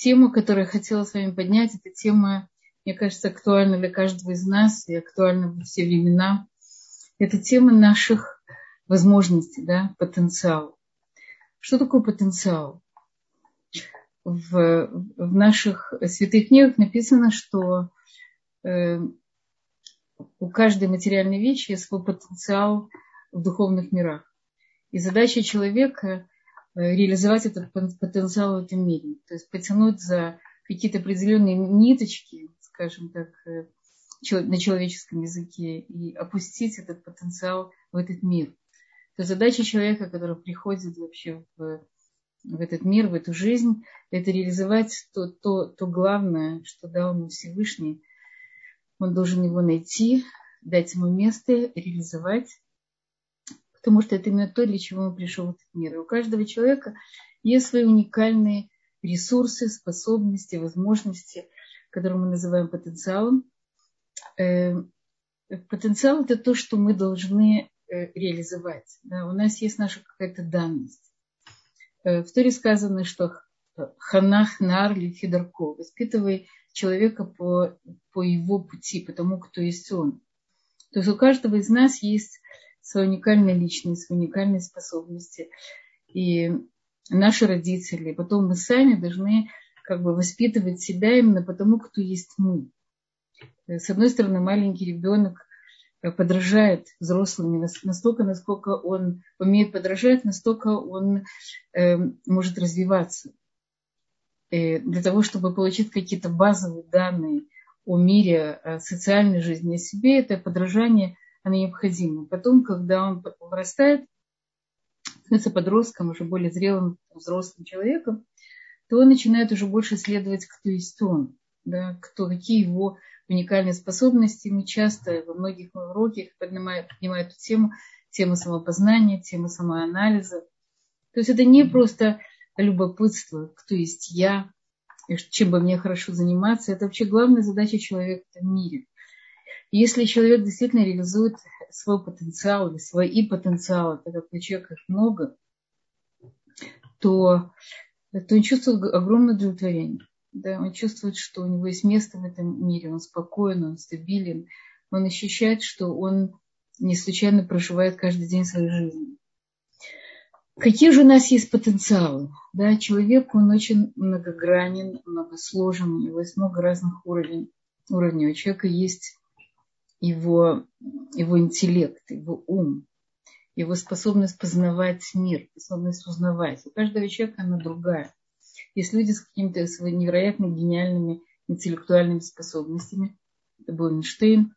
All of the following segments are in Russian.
тема, которую я хотела с вами поднять, это тема, мне кажется, актуальна для каждого из нас и актуальна во все времена. Это тема наших возможностей, да, потенциал. Что такое потенциал? В, в наших святых книгах написано, что э, у каждой материальной вещи есть свой потенциал в духовных мирах. И задача человека реализовать этот потенциал в этом мире. То есть потянуть за какие-то определенные ниточки, скажем так, э, на человеческом языке и опустить этот потенциал в этот мир. То задача человека, который приходит вообще в, в этот мир, в эту жизнь, это реализовать то, то, то главное, что дал ему Всевышний. Он должен его найти, дать ему место, реализовать потому что это именно то, для чего он пришел в этот мир. И у каждого человека есть свои уникальные ресурсы, способности, возможности, которые мы называем потенциалом. Э, потенциал – это то, что мы должны э, реализовать. Да, у нас есть наша какая-то данность. Э, в Торе сказано, что ханах нар фидарко, воспитывай человека по, по его пути, по тому, кто есть он. То есть у каждого из нас есть свою уникальную личность, свои уникальные способности. И наши родители, потом мы сами должны как бы воспитывать себя именно потому, кто есть мы. С одной стороны, маленький ребенок подражает взрослым настолько, насколько он умеет подражать, настолько он э, может развиваться. И для того, чтобы получить какие-то базовые данные о мире, о социальной жизни, о себе, это подражание она необходима. Потом, когда он вырастает, становится подростком, уже более зрелым взрослым человеком, то он начинает уже больше исследовать, кто есть он, да, кто, какие его уникальные способности. Мы часто во многих уроках поднимаем, поднимаем эту тему, тему самопознания, тему самоанализа. То есть это не просто любопытство, кто есть я, чем бы мне хорошо заниматься. Это вообще главная задача человека в мире. Если человек действительно реализует свой потенциал или свои потенциалы, так как у человека их много, то, то он чувствует огромное удовлетворение. Да, он чувствует, что у него есть место в этом мире, он спокоен, он стабилен, он ощущает, что он не случайно проживает каждый день своей жизни. Какие же у нас есть потенциалы? Да, человек, он очень многогранен, многосложен, у него есть много разных уровней. уровней. У человека есть его, его интеллект, его ум, его способность познавать мир, способность узнавать. У каждого человека она другая. Есть люди с какими-то невероятно гениальными интеллектуальными способностями. Это был Эйнштейн.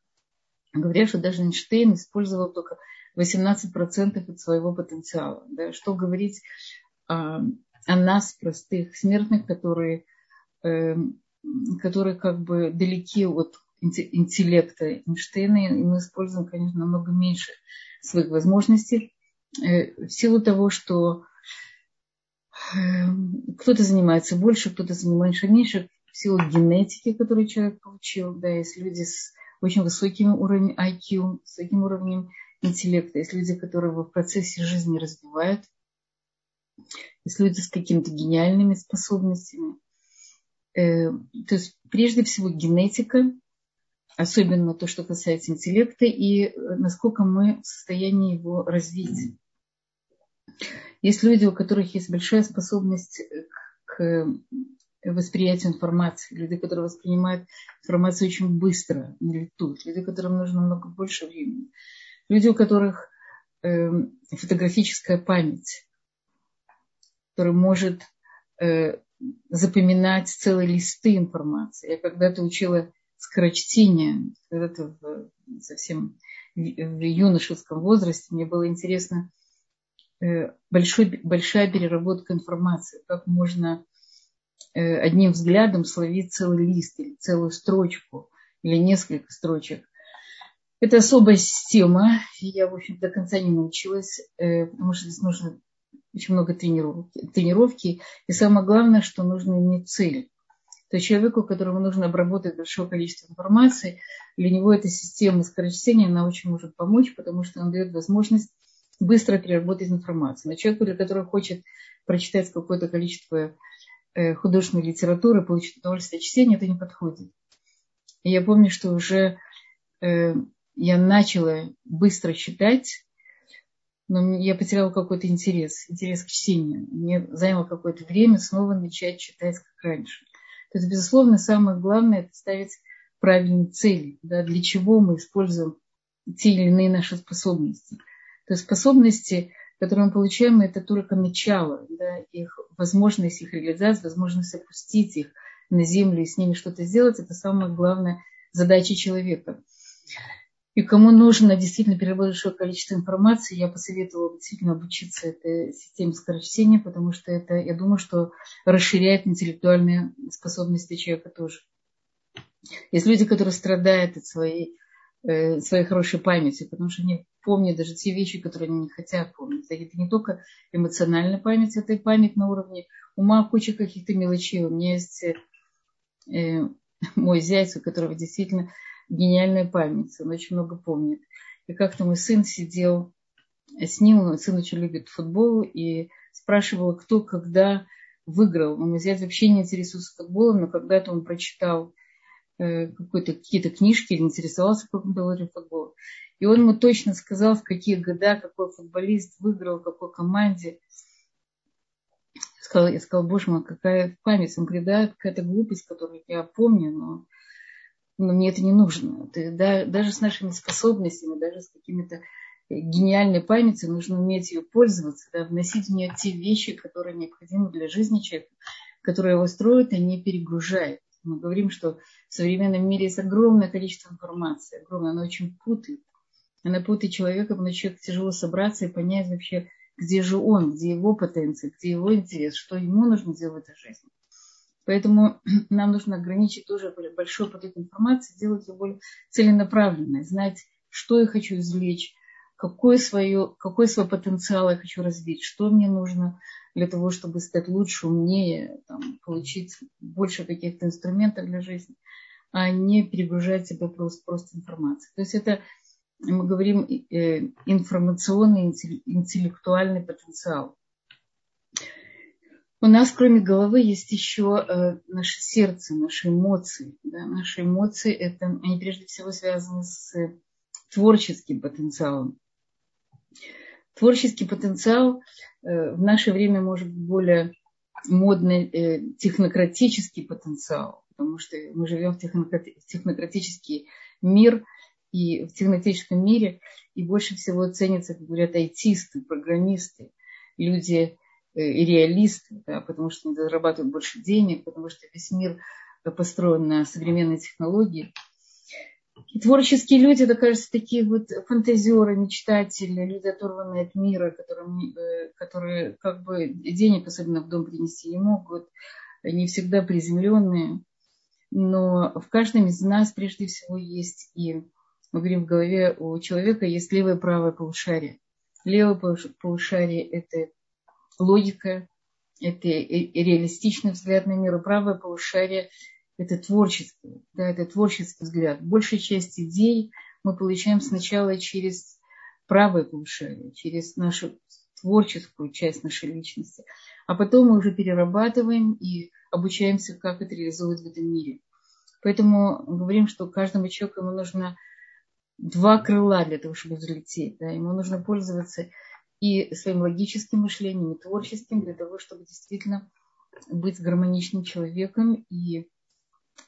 Говорят, что даже Эйнштейн использовал только 18% от своего потенциала. Да? Что говорить о, о нас, простых смертных, которые, э, которые как бы далеки от интеллекта Эйнштейна, и мы используем, конечно, намного меньше своих возможностей э, в силу того, что э, кто-то занимается больше, кто-то занимается меньше, в силу генетики, которую человек получил. Да, есть люди с очень высоким уровнем IQ, с высоким уровнем интеллекта. Есть люди, которые в процессе жизни развивают. Есть люди с какими-то гениальными способностями. Э, то есть, прежде всего, генетика особенно то, что касается интеллекта, и э, насколько мы в состоянии его развить. Есть люди, у которых есть большая способность к восприятию информации, люди, которые воспринимают информацию очень быстро, не летут, люди, которым нужно много больше времени, люди, у которых э, фотографическая память, которая может э, запоминать целые листы информации. Я когда-то учила скорочтение, когда-то в, совсем в, юношеском возрасте мне было интересно э, большой, большая переработка информации, как можно э, одним взглядом словить целый лист или целую строчку или несколько строчек. Это особая система, я, в общем, до конца не научилась, э, потому что здесь нужно очень много тренировки, тренировки. И самое главное, что нужно иметь цель то человеку, которому нужно обработать большое количество информации, для него эта система скорочтения, она очень может помочь, потому что она дает возможность быстро переработать информацию. Но человеку, для которого хочет прочитать какое-то количество э, художественной литературы, получить удовольствие от чтения, это не подходит. И я помню, что уже э, я начала быстро читать, но я потеряла какой-то интерес, интерес к чтению. Мне заняло какое-то время снова начать читать, как раньше. То есть, безусловно, самое главное – это ставить правильные цели. Да, для чего мы используем те или иные наши способности. То есть способности, которые мы получаем, это только начало, да, их возможность их реализации, возможность опустить их на землю и с ними что-то сделать, это самая главная задача человека. И кому нужно действительно переработать большое количество информации, я посоветовала действительно обучиться этой системе скорочтения, потому что это, я думаю, что расширяет интеллектуальные способности человека тоже. Есть люди, которые страдают от своей, э, своей хорошей памяти, потому что они помнят даже те вещи, которые они не хотят помнить. Это не только эмоциональная память, это и память на уровне ума, куча каких-то мелочей. У меня есть э, мой зять, у которого действительно гениальная память, он очень много помнит. И как-то мой сын сидел с ним, сын очень любит футбол, и спрашивал, кто когда выиграл. Мой зять вообще не интересуется футболом, но когда-то он прочитал э, какие-то книжки или по теории футбола. И он ему точно сказал, в какие года какой футболист выиграл, какой команде. Я сказал, я сказал, боже мой, какая память. Он говорит, да, какая-то глупость, которую я помню, но но мне это не нужно. Ты, да, даже с нашими способностями, даже с какими-то гениальной памятью нужно уметь ее пользоваться, да, вносить в нее те вещи, которые необходимы для жизни человека, которые его строят, а не перегружают. Мы говорим, что в современном мире есть огромное количество информации, огромное, она очень путает. Она путает человека, потому что человеку тяжело собраться и понять вообще, где же он, где его потенция, где его интерес, что ему нужно делать в этой жизни. Поэтому нам нужно ограничить тоже большой поток информации, сделать ее более целенаправленной, знать, что я хочу извлечь, какой, свое, какой свой потенциал я хочу развить, что мне нужно для того, чтобы стать лучше, умнее, там, получить больше каких-то инструментов для жизни, а не перегружать себя просто, просто информацией. То есть это, мы говорим, э, информационный, интеллектуальный потенциал. У нас, кроме головы, есть еще э, наше сердце, наши эмоции. Да? Наши эмоции, это, они прежде всего связаны с творческим потенциалом. Творческий потенциал э, в наше время может быть более модный э, технократический потенциал, потому что мы живем в технократический мир, и в технократическом мире и больше всего ценятся, как говорят, айтисты, программисты, люди, и реалисты, да, потому что они зарабатывают больше денег, потому что весь мир построен на современной технологии. И творческие люди, это, кажется, такие вот фантазеры, мечтатели, люди, оторванные от мира, которые, э, которые как бы денег особенно в дом принести не могут, не всегда приземленные. Но в каждом из нас прежде всего есть и, мы говорим, в голове у человека есть левое и правое полушарие. Левое полушарие – это логика, это реалистичный взгляд на мир, правое полушарие – это творческий, да, это творческий взгляд. Большая часть идей мы получаем сначала через правое полушарие, через нашу творческую часть нашей личности, а потом мы уже перерабатываем и обучаемся, как это реализовывать в этом мире. Поэтому говорим, что каждому человеку ему нужно два крыла для того, чтобы взлететь. Да? Ему нужно пользоваться и своим логическим мышлением, и творческим, для того, чтобы действительно быть гармоничным человеком и,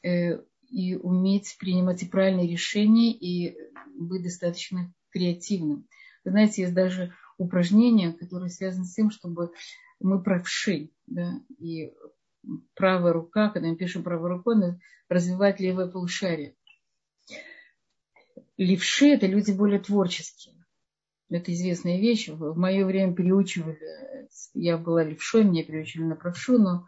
э, и уметь принимать и правильные решения, и быть достаточно креативным. Вы знаете, есть даже упражнения, которые связаны с тем, чтобы мы правши, да, и правая рука, когда мы пишем правой рукой, развивать левое полушарие. Левши – это люди более творческие. Это известная вещь. В мое время переучивали, я была левшой, меня переучили на правшу, но,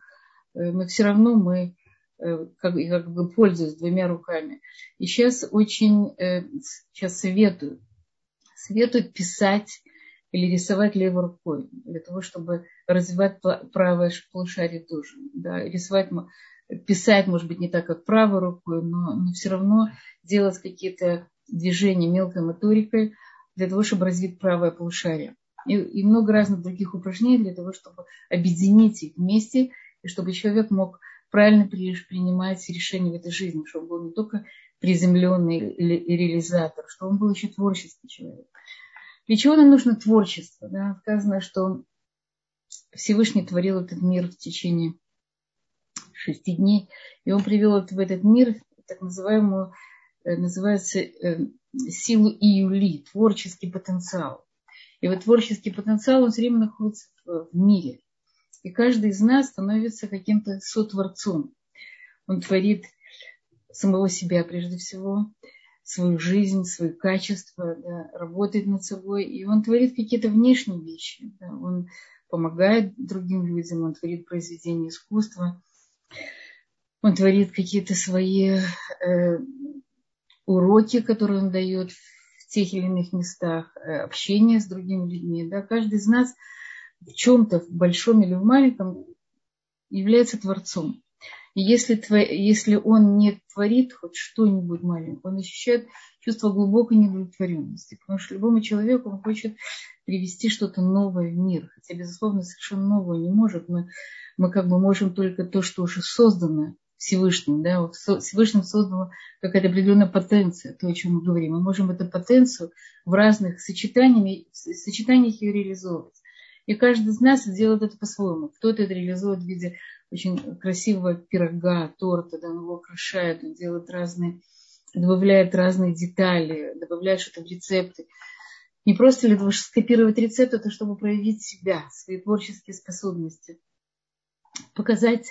э, но все равно мы э, как, как бы пользуюсь двумя руками. И сейчас очень, сейчас э, советую, советую писать или рисовать левой рукой, для того, чтобы развивать правое полушарие тоже. Да, рисовать, писать, может быть, не так, как правой рукой, но, но все равно делать какие-то движения мелкой моторикой, для того, чтобы развить правое полушарие. И, и много разных других упражнений для того, чтобы объединить их вместе и чтобы человек мог правильно принимать решения в этой жизни, чтобы он был не только приземленный реализатор, что он был еще творческий человек. Для чего нам нужно творчество? Да? Сказано, что Всевышний творил этот мир в течение шести дней, и он привел в этот мир так называемую, э, называется э, силу июли, творческий потенциал. И вот творческий потенциал, он все время находится в мире. И каждый из нас становится каким-то сотворцом. Он творит самого себя прежде всего, свою жизнь, свои качества, да, работает над собой, и он творит какие-то внешние вещи. Да, он помогает другим людям, он творит произведения искусства, он творит какие-то свои э, уроки, которые он дает в тех или иных местах, э, общение с другими людьми. Да, каждый из нас в чем-то, в большом или в маленьком, является творцом. И если, если он не творит хоть что-нибудь маленькое, он ощущает чувство глубокой неудовлетворенности. Потому что любому человеку он хочет привести что-то новое в мир. Хотя, безусловно, совершенно новое не может. Мы, мы как бы можем только то, что уже создано Всевышним. Да? Всевышним создано какая-то определенная потенция, то, о чем мы говорим. Мы можем эту потенцию в разных сочетаниях, сочетаниях ее реализовывать. И каждый из нас делает это по-своему. Кто-то это реализует в виде очень красивого пирога, торта, да, его украшает, он делает разные, добавляет разные детали, добавляет что-то в рецепты. Не просто для того, чтобы скопировать рецепт, это чтобы проявить себя, свои творческие способности. Показать,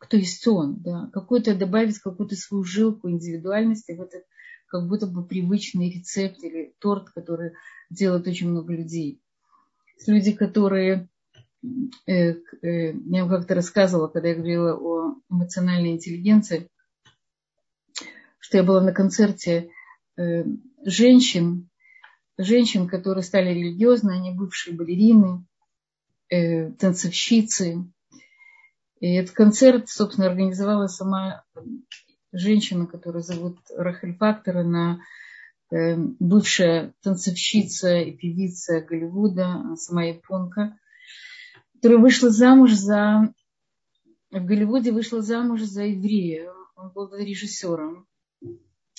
кто есть он, да, какую-то добавить какую-то свою жилку индивидуальности в этот как будто бы привычный рецепт или торт, который делают очень много людей. Люди, которые Э, э, я вам как-то рассказывала, когда я говорила о эмоциональной интеллигенции, что я была на концерте э, женщин, женщин, которые стали религиозны, они бывшие балерины, танцовщицы. И этот концерт, собственно, организовала сама женщина, которую зовут Рахель Фактор, она бывшая танцовщица и певица Голливуда, сама японка – которая вышла замуж за... В Голливуде вышла замуж за еврея. Он был режиссером.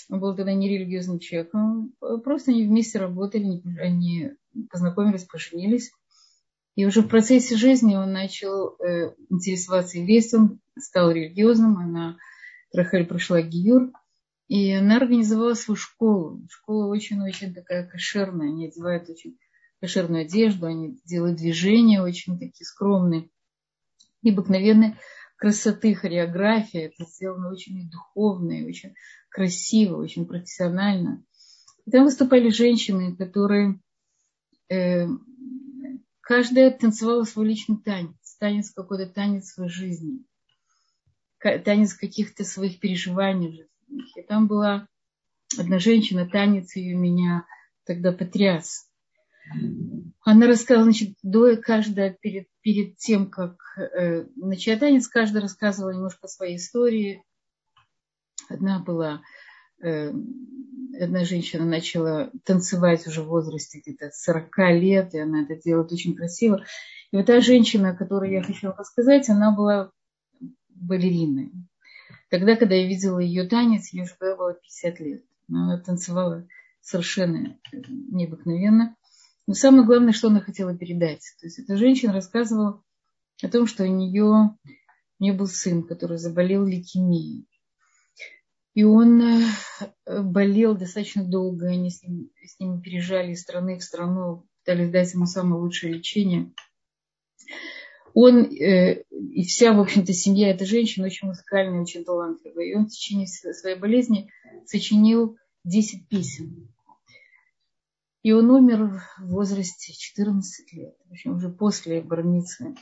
Он был тогда не религиозным человеком. Просто они вместе работали, они познакомились, поженились. И уже в процессе жизни он начал э, интересоваться еврейством, стал религиозным. Она, Рахель, прошла Гиюр. И она организовала свою школу. Школа очень-очень такая кошерная. Они одевают очень кошерную одежду, они делают движения очень такие скромные, необыкновенной красоты, хореография. Это сделано очень духовно, и очень красиво, очень профессионально. И там выступали женщины, которые э, каждая танцевала свой личный танец, танец какой-то танец своей жизни, танец каких-то своих переживаний жизненных. И там была одна женщина, танец ее меня тогда потряс. Она рассказала, значит, до каждая перед, перед тем, как э, начать танец, каждая рассказывала немножко своей истории. Одна была, одна женщина начала танцевать уже в возрасте где-то 40 лет, и она это делает очень красиво. И вот та женщина, о которой я хочу рассказать, она была балериной. Тогда, когда я видела ее танец, ей уже было 50 лет. Она танцевала совершенно необыкновенно. Но самое главное, что она хотела передать. То есть эта женщина рассказывала о том, что у нее, у нее был сын, который заболел лейкемией. И он э, болел достаточно долго. Они с ним, с ним переезжали из страны в страну, пытались дать ему самое лучшее лечение. Он э, и вся, в общем-то, семья этой женщины очень музыкальная, очень талантливая. И он в течение своей болезни сочинил 10 песен. И он умер в возрасте 14 лет, в общем, уже после больницы.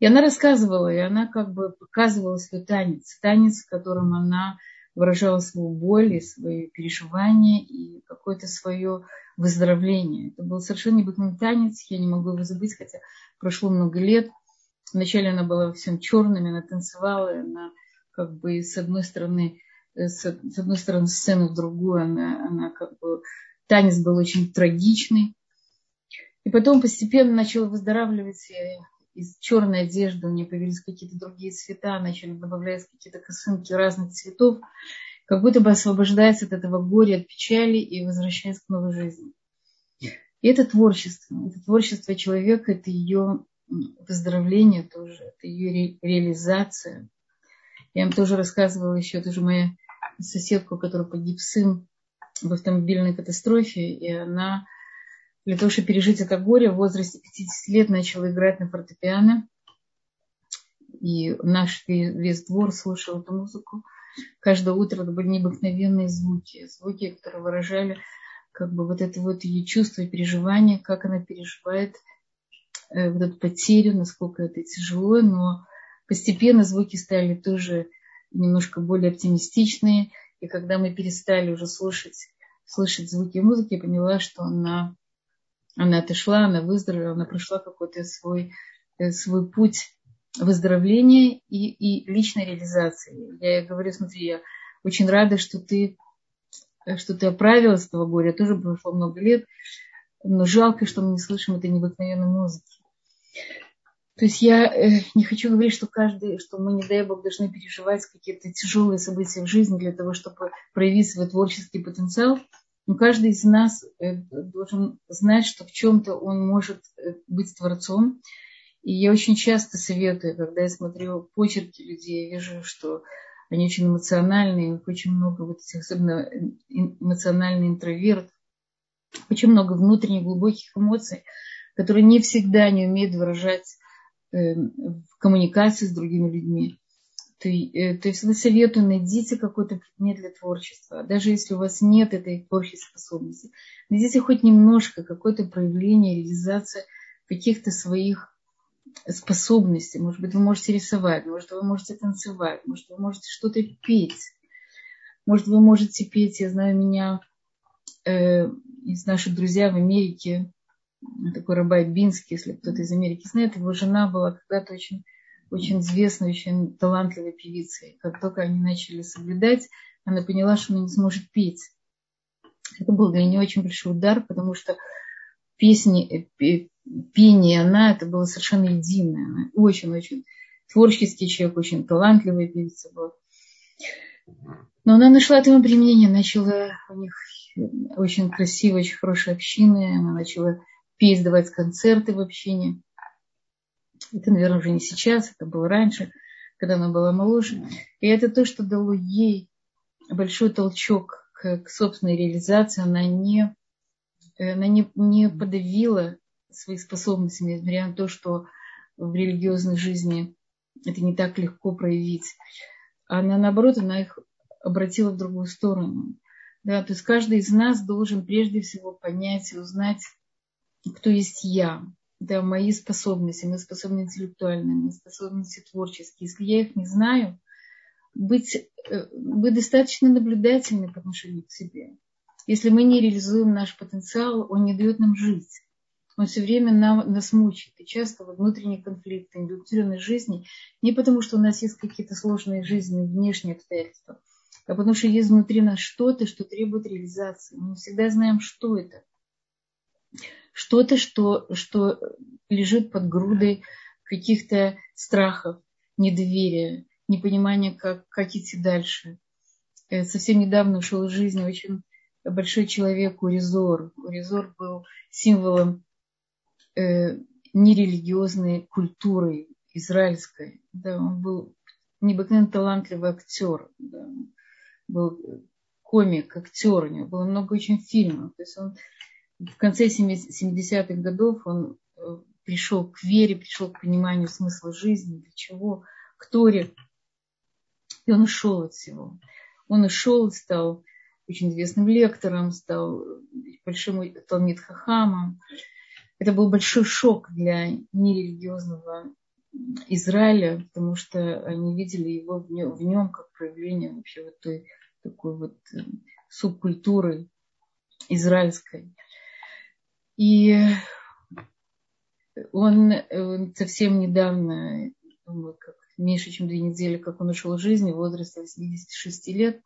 И она рассказывала, и она как бы показывала свой танец, танец, в котором она выражала свою боль и свои переживания и какое-то свое выздоровление. Это был совершенно необыкновенный танец, я не могу его забыть, хотя прошло много лет. Вначале она была всем черными, она танцевала, она как бы с одной стороны, с одной стороны сцены в другую, она, она как бы Танец был очень трагичный. И потом постепенно начал выздоравливать и, из черной одежды у нее появились какие-то другие цвета, начали добавлять какие-то косынки разных цветов, как будто бы освобождается от этого горя, от печали и возвращается к новой жизни. И это творчество. Это творчество человека, это ее выздоровление тоже, это ее ре- реализация. Я вам тоже рассказывала еще, тоже моя соседка, у которой погиб сын в автомобильной катастрофе, и она для того, чтобы пережить это горе, в возрасте 50 лет начала играть на фортепиано. И наш весь двор слушал эту музыку. Каждое утро это были необыкновенные звуки, звуки, которые выражали как бы вот это вот ее чувство и переживание, как она переживает э, вот эту потерю, насколько это тяжело, но постепенно звуки стали тоже немножко более оптимистичные, и когда мы перестали уже слушать, слышать звуки музыки, я поняла, что она, она отошла, она выздоровела, она прошла какой-то свой, э, свой путь выздоровления и, и личной реализации. Я говорю, смотри, я очень рада, что ты что ты оправилась с этого горя, тоже прошло много лет, но жалко, что мы не слышим этой необыкновенной музыки. То есть я э, не хочу говорить, что каждый, что мы, не дай Бог, должны переживать какие-то тяжелые события в жизни для того, чтобы проявить свой творческий потенциал. Но каждый из нас э, должен знать, что в чем-то он может э, быть творцом. И я очень часто советую, когда я смотрю почерки людей, я вижу, что они очень эмоциональные, у них очень много вот этих, особенно эмоциональный интроверт, очень много внутренних глубоких эмоций, которые не всегда не умеют выражать э, в коммуникации с другими людьми. То, э, то есть советую, найдите какой-то предмет для творчества. Даже если у вас нет этой творческой способности, найдите хоть немножко какое-то проявление, реализация каких-то своих способности. Может быть, вы можете рисовать, может, вы можете танцевать, может, вы можете что-то петь. Может, вы можете петь, я знаю, меня э, из наших друзей в Америке, такой Рабай Бинский, если кто-то из Америки знает, его жена была когда-то очень, очень известной, очень талантливой певицей. Как только они начали соблюдать, она поняла, что она не сможет петь. Это был для нее очень большой удар, потому что песни, э, пение, она, это было совершенно единое. Очень-очень творческий человек, очень талантливая певица была. Но она нашла этому применение, начала у них очень красивая, очень хорошая община, она начала петь, давать концерты в общине. Это, наверное, уже не сейчас, это было раньше, когда она была моложе. И это то, что дало ей большой толчок к, к собственной реализации. Она не, она не, не подавила свои способности, несмотря на то, что в религиозной жизни это не так легко проявить. Она, наоборот, она их обратила в другую сторону. Да, то есть каждый из нас должен прежде всего понять и узнать, кто есть я. Да, мои способности, мои способности интеллектуальные, мои способности творческие. Если я их не знаю, быть, э, быть достаточно наблюдательным по отношению к себе. Если мы не реализуем наш потенциал, он не дает нам жить он все время нам, нас мучает. И часто вот внутренние конфликты, индуктированной жизни, не потому, что у нас есть какие-то сложные жизненные внешние обстоятельства, а потому что есть внутри нас что-то, что требует реализации. Мы не всегда знаем, что это. Что-то, что, что лежит под грудой каких-то страхов, недоверия, непонимания, как, как идти дальше. Э, совсем недавно ушел из жизни очень большой человек Уризор. Уризор был символом э, нерелигиозной культурой израильской. Да, он был необыкновенно талантливый актер. Да, был комик, актер. У него было много очень фильмов. То есть он в конце 70-х годов он э, пришел к вере, пришел к пониманию смысла жизни, для чего, к Торе. И он ушел от всего. Он ушел, стал очень известным лектором, стал большим Талмит Хахамом. Это был большой шок для нерелигиозного Израиля, потому что они видели его в нем, в нем как проявление вообще вот той такой вот э, субкультуры израильской. И он, он совсем недавно, думаю, как меньше, чем две недели, как он ушел из жизни в возрасте 86 лет,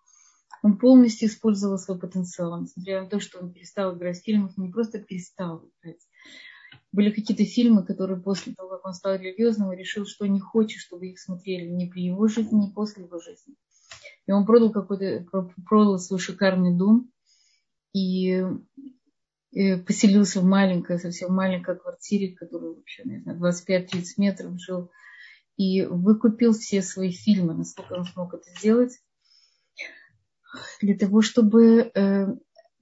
он полностью использовал свой потенциал, несмотря на то, что он перестал играть в фильмах, не просто перестал играть, были какие-то фильмы, которые после того, как он стал религиозным, решил, что не хочет, чтобы их смотрели ни при его жизни, ни после его жизни. И он продал какой-то, продал свой шикарный дом. И поселился в маленькой, совсем маленькой квартире, которая вообще, не знаю, 25-30 метров жил, и выкупил все свои фильмы, насколько он смог это сделать, для того, чтобы, э,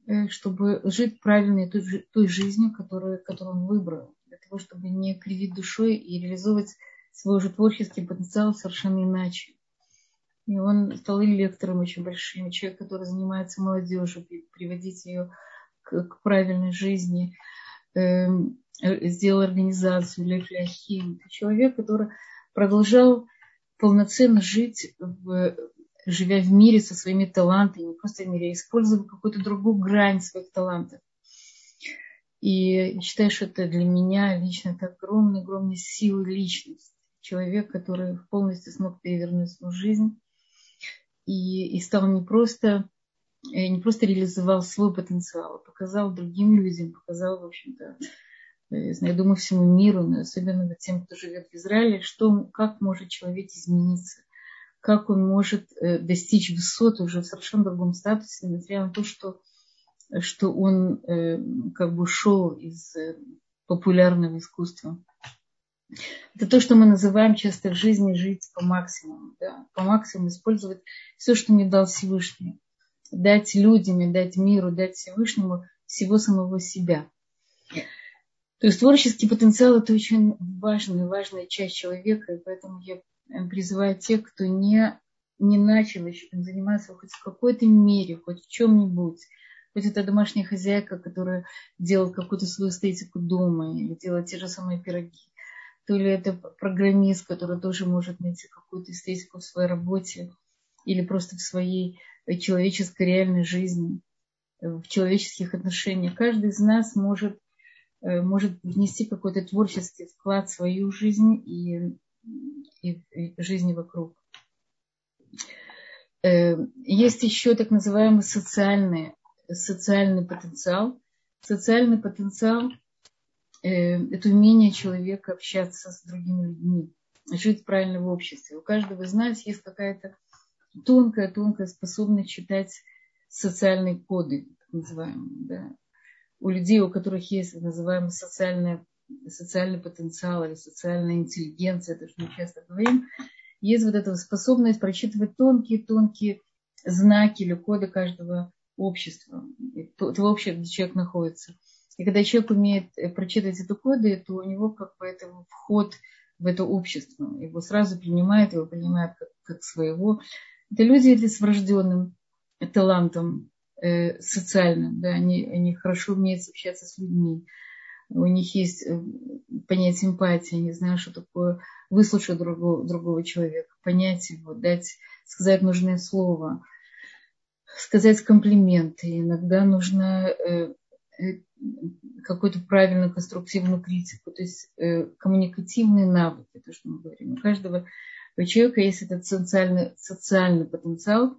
э, чтобы жить правильной той, той жизнью, которую, которую он выбрал, для того, чтобы не кривить душой и реализовывать свой уже творческий потенциал совершенно иначе. И он стал лектором очень большим, человек, который занимается молодежью, приводить ее к, правильной жизни, эм, э, сделал организацию Лехляхим. Человек, который продолжал полноценно жить, в, живя в мире со своими талантами, не просто в мире, а используя какую-то другую грань своих талантов. И считаю, что это для меня лично это огромная, огромная сила личность. Человек, который полностью смог перевернуть свою жизнь и, и стал не просто не просто реализовал свой потенциал, а показал другим людям, показал, в общем-то, э, я думаю, всему миру, но особенно тем, кто живет в Израиле, что, как может человек измениться, как он может э, достичь высот уже в совершенно другом статусе, несмотря на то, что, что он как бы ушел из популярного искусства. Это то, что мы называем часто в жизни жить по максимуму. Да? По максимуму использовать все, что мне дал Всевышний дать людям и дать миру, дать Всевышнему всего самого себя. То есть творческий потенциал – это очень важная, важная часть человека, и поэтому я призываю тех, кто не, не начал еще заниматься хоть в какой-то мере, хоть в чем-нибудь, хоть это домашняя хозяйка, которая делает какую-то свою эстетику дома или делает те же самые пироги, то ли это программист, который тоже может найти какую-то эстетику в своей работе или просто в своей человеческой реальной жизни, в человеческих отношениях. Каждый из нас может, э, может внести какой-то творческий вклад в свою жизнь и, и, и жизни вокруг. Э, есть еще так называемый социальный, социальный потенциал. Социальный потенциал э, – это умение человека общаться с другими людьми, жить правильно в обществе. У каждого из нас есть какая-то тонкая-тонкая способность читать социальные коды, так называемые. Да. У людей, у которых есть так называемый социальный, социальный потенциал или социальная интеллигенция, это что мы часто говорим, есть вот эта способность прочитывать тонкие-тонкие знаки или коды каждого общества, того общества, где человек находится. И когда человек умеет э, прочитать эти коды, то у него как бы это вход в это общество. Его сразу принимает, его принимает как, как своего. Это люди с врожденным талантом э, социальным, да, они, они хорошо умеют общаться с людьми, у них есть э, понятие эмпатии, они знают, что такое выслушать другого, другого человека, понять его, дать, сказать нужное слово, сказать комплименты. Иногда нужно э, э, какую-то правильную конструктивную критику, то есть э, коммуникативные навыки, то, что мы говорим. У каждого у человека есть этот социальный, социальный потенциал,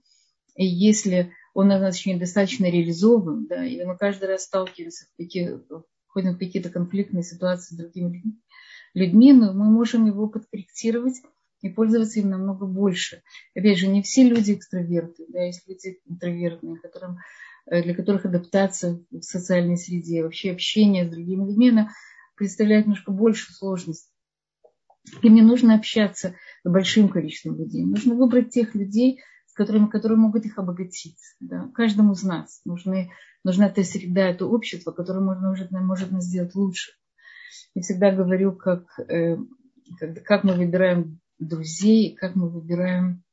и если он значит, недостаточно реализован, да, или мы каждый раз сталкиваемся в какие, входим в какие-то конфликтные ситуации с другими людьми, но мы можем его подкорректировать и пользоваться им намного больше. Опять же, не все люди экстраверты, да, есть люди интровертные, которым, э, для которых адаптация в социальной среде, вообще общение с другими людьми, она представляет немножко больше сложностей. Им не нужно общаться с большим количеством людей. Нужно выбрать тех людей, с которыми, которые могут их обогатить. Да. Каждому из нас нужны, нужна эта среда, это общество, которое можно, может, может нас сделать лучше. Я всегда говорю, как, э, как, как мы выбираем друзей, как мы выбираем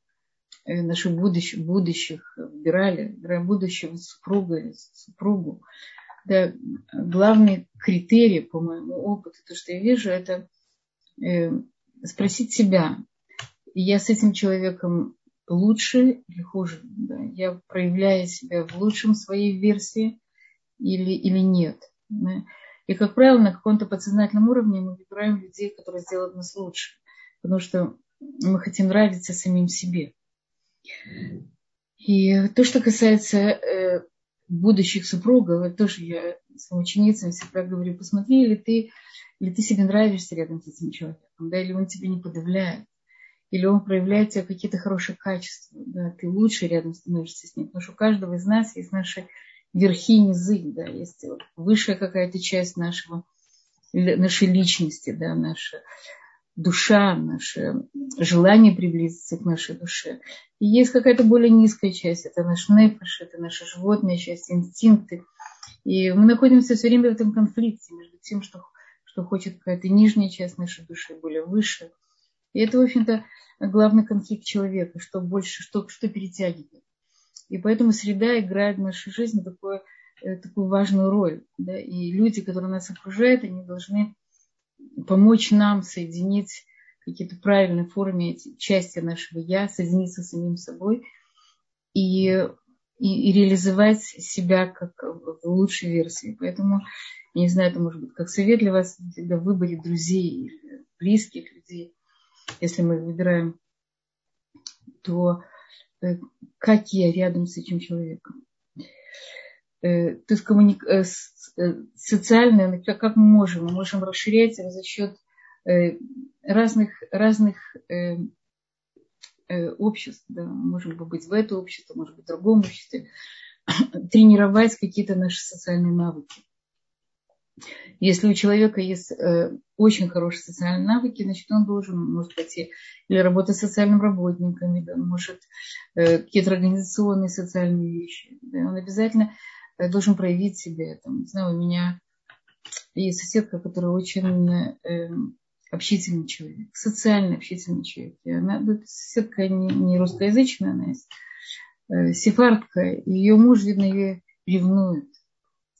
э, наших будущих, будущих выбирали, выбираем будущего супруга или супругу. Да, главный критерий, по моему опыту, то, что я вижу, это спросить себя, я с этим человеком лучше или хуже, да? я проявляю себя в лучшем своей версии или, или нет. Да? И, как правило, на каком-то подсознательном уровне мы выбираем людей, которые сделают нас лучше, потому что мы хотим нравиться самим себе. И то, что касается э, будущих супругов, тоже я своим ученицам всегда говорю, посмотри, или ты, или ты себе нравишься рядом с этим человеком, да, или он тебя не подавляет, или он проявляет тебе какие-то хорошие качества, да, ты лучше рядом становишься с ним, потому что у каждого из нас есть наши верхи и низы, да, есть высшая какая-то часть нашего, нашей личности, да, наша душа, наше желание приблизиться к нашей душе. И есть какая-то более низкая часть, это наш нефиш, это наша животная часть, инстинкты. И мы находимся все время в этом конфликте между тем, что, что хочет какая-то нижняя часть нашей души, более высшая. И это, в общем-то, главный конфликт человека, что больше, что, что перетягивает. И поэтому среда играет в нашей жизни такую, э, такую важную роль. Да? И люди, которые нас окружают, они должны помочь нам соединить какие-то правильные формы части нашего я, соединиться с самим собой и, и, и реализовать себя как в лучшей версии. Поэтому, я не знаю, это может быть как совет для вас всегда в выборе друзей близких людей, если мы выбираем, то э, как я рядом с этим человеком. Э, то есть коммуник... Э, социальное, как мы можем, мы можем расширять его за счет разных, разных обществ. Да. Можем быть в это общество, может быть в другом обществе. Тренировать какие-то наши социальные навыки. Если у человека есть э, очень хорошие социальные навыки, значит, он должен, может пойти или работать социальным работником, или может э, какие-то организационные социальные вещи. Да, он обязательно э, должен проявить себя. Там, не знаю, у меня есть соседка, которая очень э, общительный человек, социально общительный человек. И она, соседка не, не русскоязычная, она есть э, сефардка, ее муж, видно, ее ревнует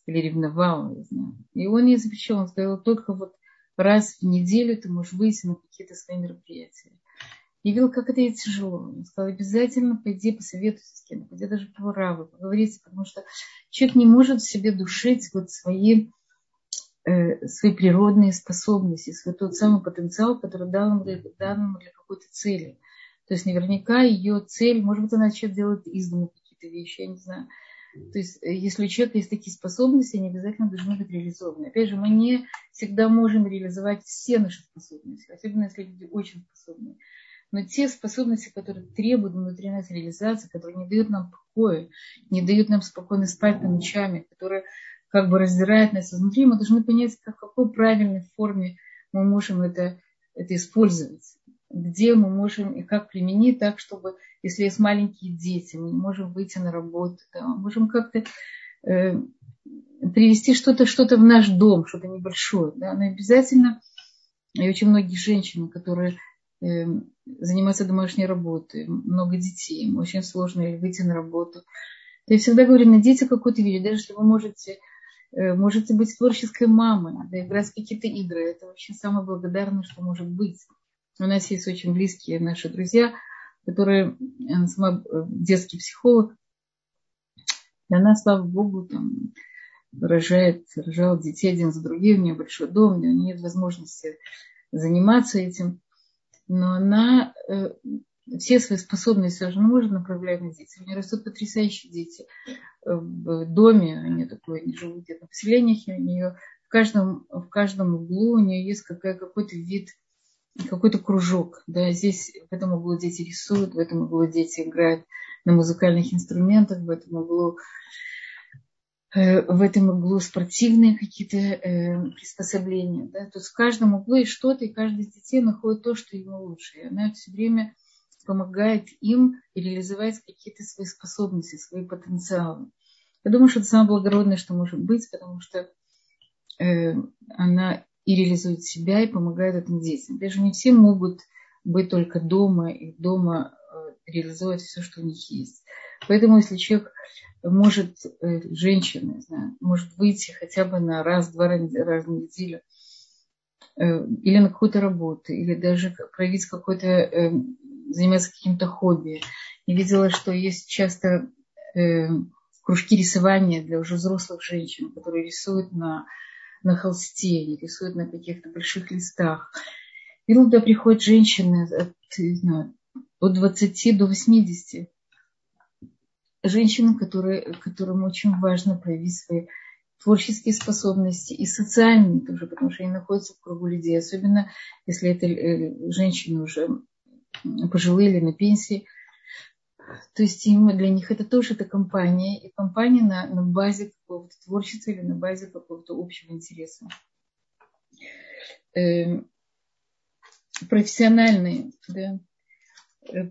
или ревновал, не знаю. И он ей запрещал, он сказал, только вот раз в неделю ты можешь выйти на какие-то свои мероприятия. И видел, как это ей тяжело. Он сказал, обязательно пойди посоветуйся с кем-то, пойди даже по раву, поговорите, потому что человек не может в себе душить вот свои, э, свои природные способности, свой тот самый потенциал, который дал ему, дал ему для какой-то цели. То есть наверняка ее цель, может быть, она что-то делает из дома какие-то вещи, я не знаю. То есть, э, если у человека есть такие способности, они обязательно должны быть реализованы. Опять же, мы не всегда можем реализовать все наши способности, особенно если люди очень способны. Но те способности, которые требуют внутри нас реализации, которые не дают нам покоя, не дают нам спокойно спать ночами, которые как бы раздирают нас изнутри, мы должны понять, как, в какой правильной форме мы можем это, это использовать где мы можем и как применить так, чтобы, если есть маленькие дети, мы не можем выйти на работу, да, мы можем как-то э, привести что-то что в наш дом, что-то небольшое. Да, но обязательно, и очень многие женщины, которые э, занимаются домашней работой, много детей, им очень сложно выйти на работу. Я всегда говорю, найдите какую-то вещь, даже если вы можете э, можете быть творческой мамой, да, играть в какие-то игры. Это вообще самое благодарное, что может быть. У нас есть очень близкие наши друзья, которые, она сама э, детский психолог, и она, слава богу, там, рожает, рожала детей один за другим, у нее большой дом, у нее нет возможности заниматься этим, но она э, все свои способности уже может направлять на детей. У нее растут потрясающие дети в доме, они такое, они живут где-то в поселениях, у нее в каждом, в каждом углу у нее есть какая, какой-то вид какой-то кружок. Да, здесь в этом углу дети рисуют, в этом углу дети играют на музыкальных инструментах, в этом углу э, в этом углу спортивные какие-то э, приспособления. Да? То есть в каждом углу есть что-то, и каждый из детей находит то, что ему лучше. И она все время помогает им реализовать какие-то свои способности, свои потенциалы. Я думаю, что это самое благородное, что может быть, потому что э, она и реализуют себя, и помогают этим детям. Даже не все могут быть только дома и дома э, реализовать все, что у них есть. Поэтому, если человек может, э, женщина, знаю, может выйти хотя бы на раз-два раза в неделю, э, или на какую-то работу, или даже проявить какой-то, заниматься каким-то хобби. Я видела, что есть часто кружки рисования для уже взрослых женщин, которые рисуют на на холсте, они рисуют на каких-то больших листах. И туда приходят женщины от, не знаю, от 20 до 80. Женщинам, которые, которым очень важно проявить свои творческие способности и социальные тоже, потому что они находятся в кругу людей, особенно если это э, женщины уже пожилые или на пенсии. То есть им, для них это тоже это компания, и компания на, на базе какого-то творчества или на базе какого-то общего интереса. Э, профессиональные, да,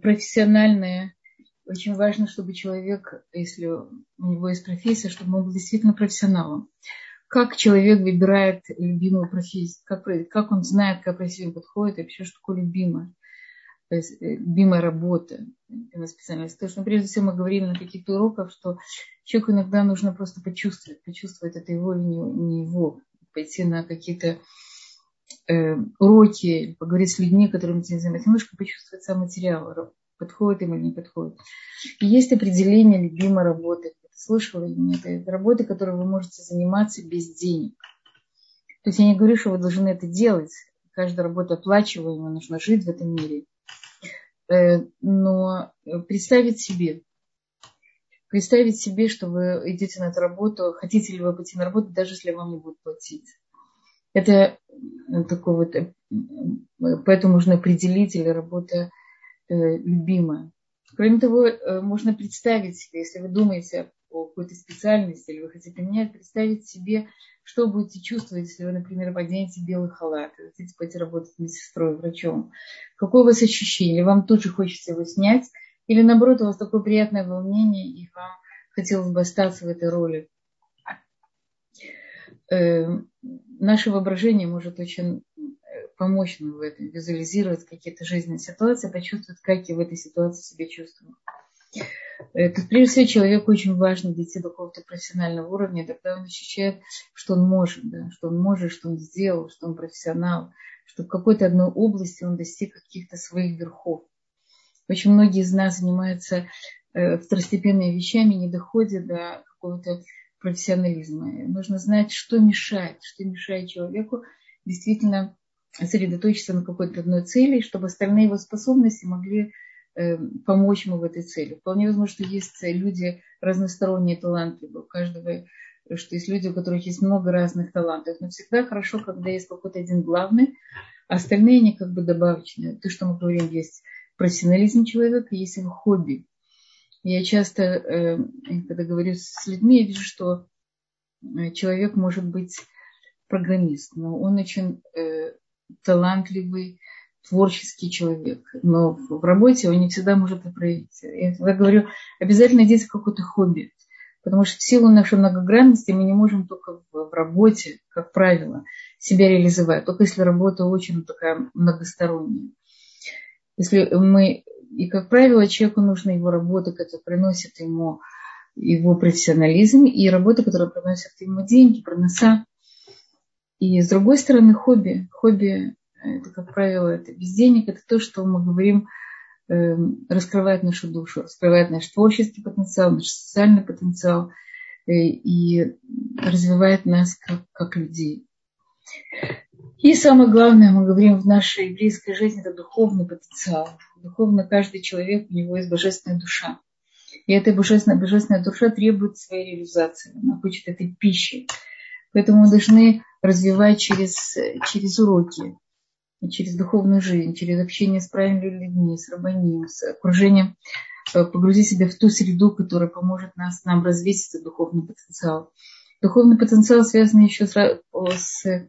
профессиональные очень важно, чтобы человек, если у него есть профессия, чтобы он был действительно профессионалом. Как человек выбирает любимую профессию, как, как он знает, какая профессия подходит, и вообще, что такое любимая, то есть, э, любимая работа, на специальность. То, что прежде всего мы говорили на каких-то уроках, что человеку иногда нужно просто почувствовать, почувствовать, это его или не, его, пойти на какие-то э, уроки, поговорить с людьми, которыми ты не занимаешься, немножко почувствовать сам материал, подходит им или не подходит. И есть определение любимой работы. Слышала или нет? Это работа, которой вы можете заниматься без денег. То есть я не говорю, что вы должны это делать. Каждая работа оплачиваемая, нужно жить в этом мире. Э, но представить себе, представить себе, что вы идете на эту работу, хотите ли вы пойти на работу, даже если вам не будут платить. Это такой вот, э, поэтому нужно определить, или работа Э, любимое. Кроме того, э, можно представить себе, если вы думаете о какой-то специальности или вы хотите менять, представить себе, что будете чувствовать, если вы, например, оденете белый халат и хотите пойти работать медсестрой, врачом. Какое у вас ощущение? Вам тут же хочется его снять? Или наоборот, у вас такое приятное волнение, и вам хотелось бы остаться в этой роли? Э, наше воображение может очень помочь нам в этом, визуализировать какие-то жизненные ситуации, почувствовать, как я в этой ситуации себя чувствую. Это, прежде всего, человеку очень важно дойти до какого-то профессионального уровня, тогда он ощущает, что он может, да, что он может, что он сделал, что он профессионал, что в какой-то одной области он достиг каких-то своих верхов. Очень многие из нас занимаются э, второстепенными вещами, не доходят до какого-то профессионализма. Нужно знать, что мешает, что мешает человеку действительно сосредоточиться на какой-то одной цели, чтобы остальные его способности могли э, помочь ему в этой цели. Вполне возможно, что есть люди разносторонние, талантливые. У каждого, что есть люди, у которых есть много разных талантов. Но всегда хорошо, когда есть какой-то один главный, а остальные они как бы добавочные. То, что мы говорим, есть профессионализм человека, есть его хобби. Я часто, э, когда говорю с людьми, я вижу, что э, человек может быть программист, но он очень талантливый, творческий человек. Но в работе он не всегда может это проявить. Я всегда говорю, обязательно найдите какое-то хобби. Потому что в силу нашей многогранности мы не можем только в работе, как правило, себя реализовать. Только если работа очень такая многосторонняя. Если мы, и как правило, человеку нужна его работа, которая приносит ему его профессионализм, и работа, которая приносит ему деньги, проноса. И с другой стороны, хобби. Хобби, это, как правило, это без денег, это то, что мы говорим, эм, раскрывает нашу душу, раскрывает наш творческий потенциал, наш социальный потенциал э, и развивает нас как, как людей. И самое главное, мы говорим в нашей еврейской жизни, это духовный потенциал. Духовно каждый человек, у него есть божественная душа. И эта божественная, божественная душа требует своей реализации. Она хочет этой пищи. Поэтому мы должны развивать через, через уроки, через духовную жизнь, через общение с правильными людьми, с рабаним, с окружением, э, погрузить себя в ту среду, которая поможет нас, нам развить этот духовный потенциал. Духовный потенциал связан еще с, с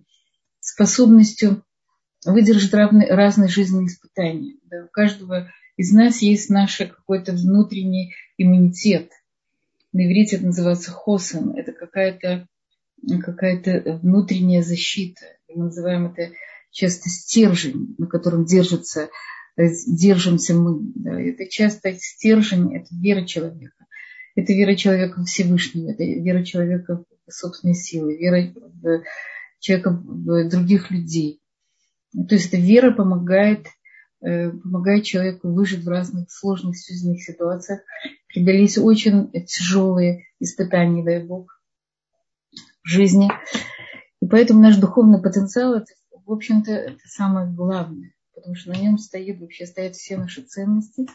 способностью выдержать равные, разные жизненные испытания. Да, у каждого из нас есть наш какой-то внутренний иммунитет. На иврите это называется хосен. Это какая-то какая-то внутренняя защита. Мы называем это часто стержень, на котором держится, держимся мы. Да. Это часто стержень, это вера человека. Это вера человека Всевышнего, это вера человека в собственные силы, вера в человека в других людей. То есть эта вера помогает, э, помогает человеку выжить в разных сложных жизненных ситуациях, преодолеть очень тяжелые испытания, дай Бог жизни. И поэтому наш духовный потенциал, это, в общем-то, это самое главное, потому что на нем стоит, вообще стоят все наши ценности,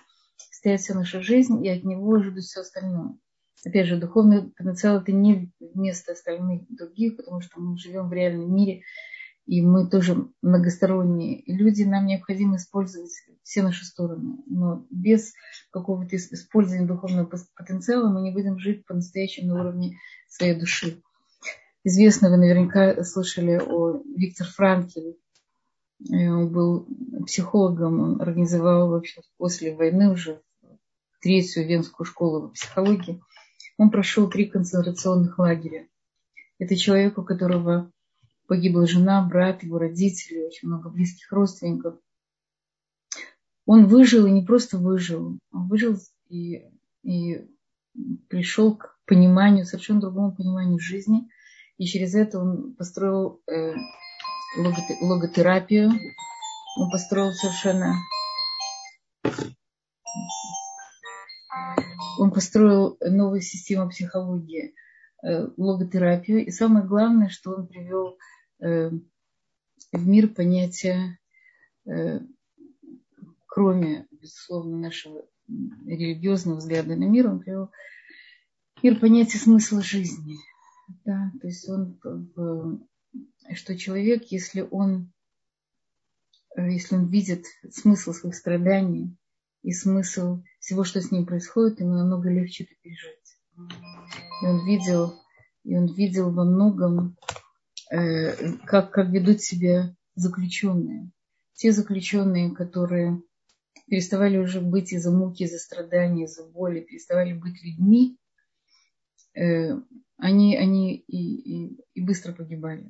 стоит вся наша жизнь, и от него ждут все остальное. Опять же, духовный потенциал это не вместо остальных других, потому что мы живем в реальном мире, и мы тоже многосторонние люди, нам необходимо использовать все наши стороны. Но без какого-то использования духовного потенциала мы не будем жить по-настоящему на уровне своей души. Известно, вы наверняка слышали о Виктор Франкеле. Э, он был психологом, он организовал вообще после войны уже третью венскую школу психологии. Он прошел три концентрационных лагеря. Это человек, у которого погибла жена, брат, его родители, очень много близких родственников. Он выжил и не просто выжил, он выжил и, и пришел к пониманию, совершенно другому пониманию жизни. И через это он построил э, логотерапию. Он построил совершенно... Он построил новую систему психологии, э, логотерапию. И самое главное, что он привел Э, в мир понятия, э, кроме, безусловно, нашего религиозного взгляда на мир, он привел мир понятия смысла жизни. Да, то есть он, что человек, если он, э, если он видит смысл своих страданий и смысл всего, что с ним происходит, ему намного легче это пережить. И он видел, и он видел во многом Э, как, как ведут себя заключенные. Те заключенные, которые переставали уже быть из-за муки, из-за страданий, из-за боли, переставали быть людьми, они, они и, и, и быстро погибали.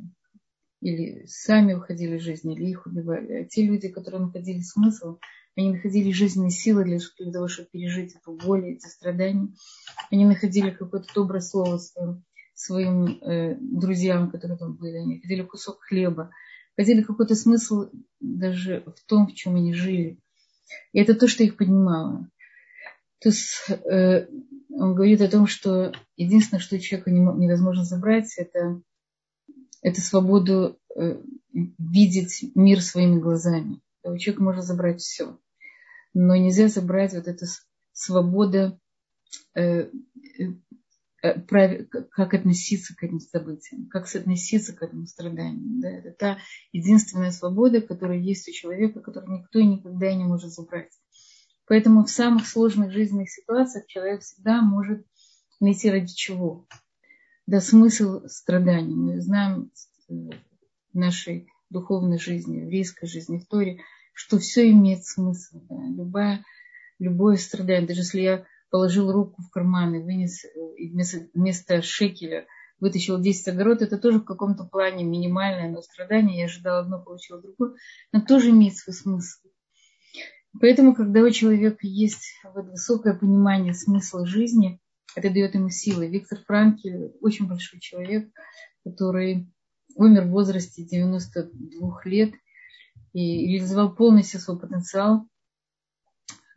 Или сами уходили из жизни, или их убивали. А те люди, которые находили смысл, они находили жизненные силы для, того, чтобы пережить эту боль, эти страдания. Они находили какое-то доброе слово своим своим э, друзьям, которые там были, они хотели кусок хлеба, хотели какой-то смысл даже в том, в чем они жили. И это то, что их поднимало. То есть э, он говорит о том, что единственное, что человеку невозможно забрать, это, это свободу э, видеть мир своими глазами. У человека можно забрать все. Но нельзя забрать вот эту свободу э, Э, как относиться к этим событиям, как относиться к этому страданию. Да? Это та единственная свобода, которая есть у человека, которую никто и никогда не может забрать. Поэтому в самых сложных жизненных ситуациях человек всегда может найти ради чего. Да, смысл страданий. Мы знаем э, в нашей духовной жизни, в еврейской жизни, в Торе, что все имеет смысл. Да? Любая, любое страдание, даже если я положил руку в карман и вынес э, и вместо, вместо шекеля вытащил 10 огород, это тоже в каком-то плане минимальное, но страдание. Я ожидала одно, получила другое. Но тоже имеет свой смысл. Поэтому, когда у человека есть вот высокое понимание смысла жизни, это дает ему силы. Виктор Франки очень большой человек, который умер в возрасте 92 лет и реализовал полностью свой потенциал,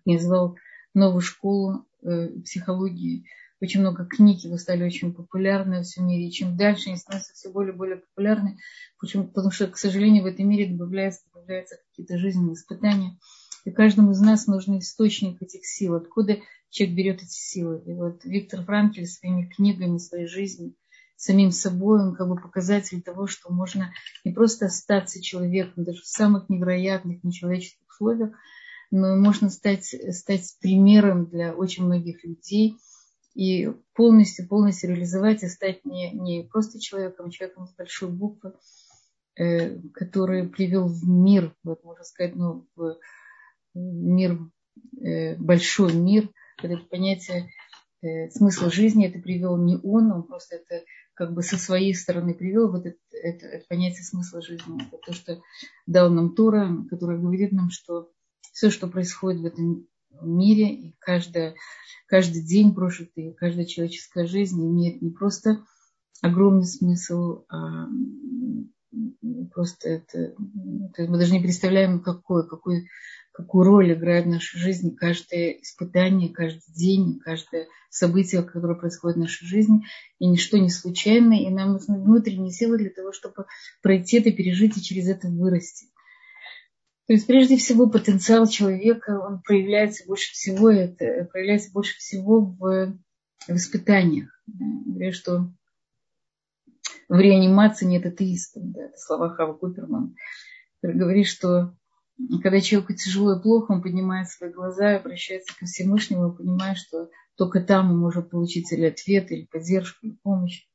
реализовал новую школу Э, психологии. Очень много книг, его стали очень популярны во всем мире. И чем дальше они становятся все более и более популярны, потому что, к сожалению, в этом мире добавляются, добавляются какие-то жизненные испытания. И каждому из нас нужен источник этих сил, откуда человек берет эти силы. И вот Виктор Франкель своими книгами, своей жизнью, самим собой, он как бы показатель того, что можно не просто остаться человеком, даже в самых невероятных, нечеловеческих условиях, но можно стать, стать примером для очень многих людей и полностью, полностью реализовать и стать не, не просто человеком, а человеком с большой буквы, э, который привел в мир, вот можно сказать, ну, в мир, э, большой мир, это понятие э, смысла жизни, это привел не он, он просто это как бы со своей стороны привел вот это, это, это понятие смысла жизни. Это то, что дал нам Тора, который говорит нам, что все, что происходит в этом мире, и каждая, каждый день прожитый, каждая человеческая жизнь имеет не просто огромный смысл, а просто это мы даже не представляем, какой, какой, какую роль играет в нашей жизни каждое испытание, каждый день, каждое событие, которое происходит в нашей жизни. И ничто не случайно, и нам нужны внутренние силы для того, чтобы пройти это, пережить и через это вырасти. То есть прежде всего потенциал человека, он проявляется больше всего, это проявляется больше всего в в испытаниях. Да. Говорят, что в реанимации нет атеистов. Да. Это слова Хава Куперман, который говорит, что когда человеку тяжело и плохо, он поднимает свои глаза и обращается ко Всевышнему понимает, что только там он может получить или ответ, или поддержку, или помощь.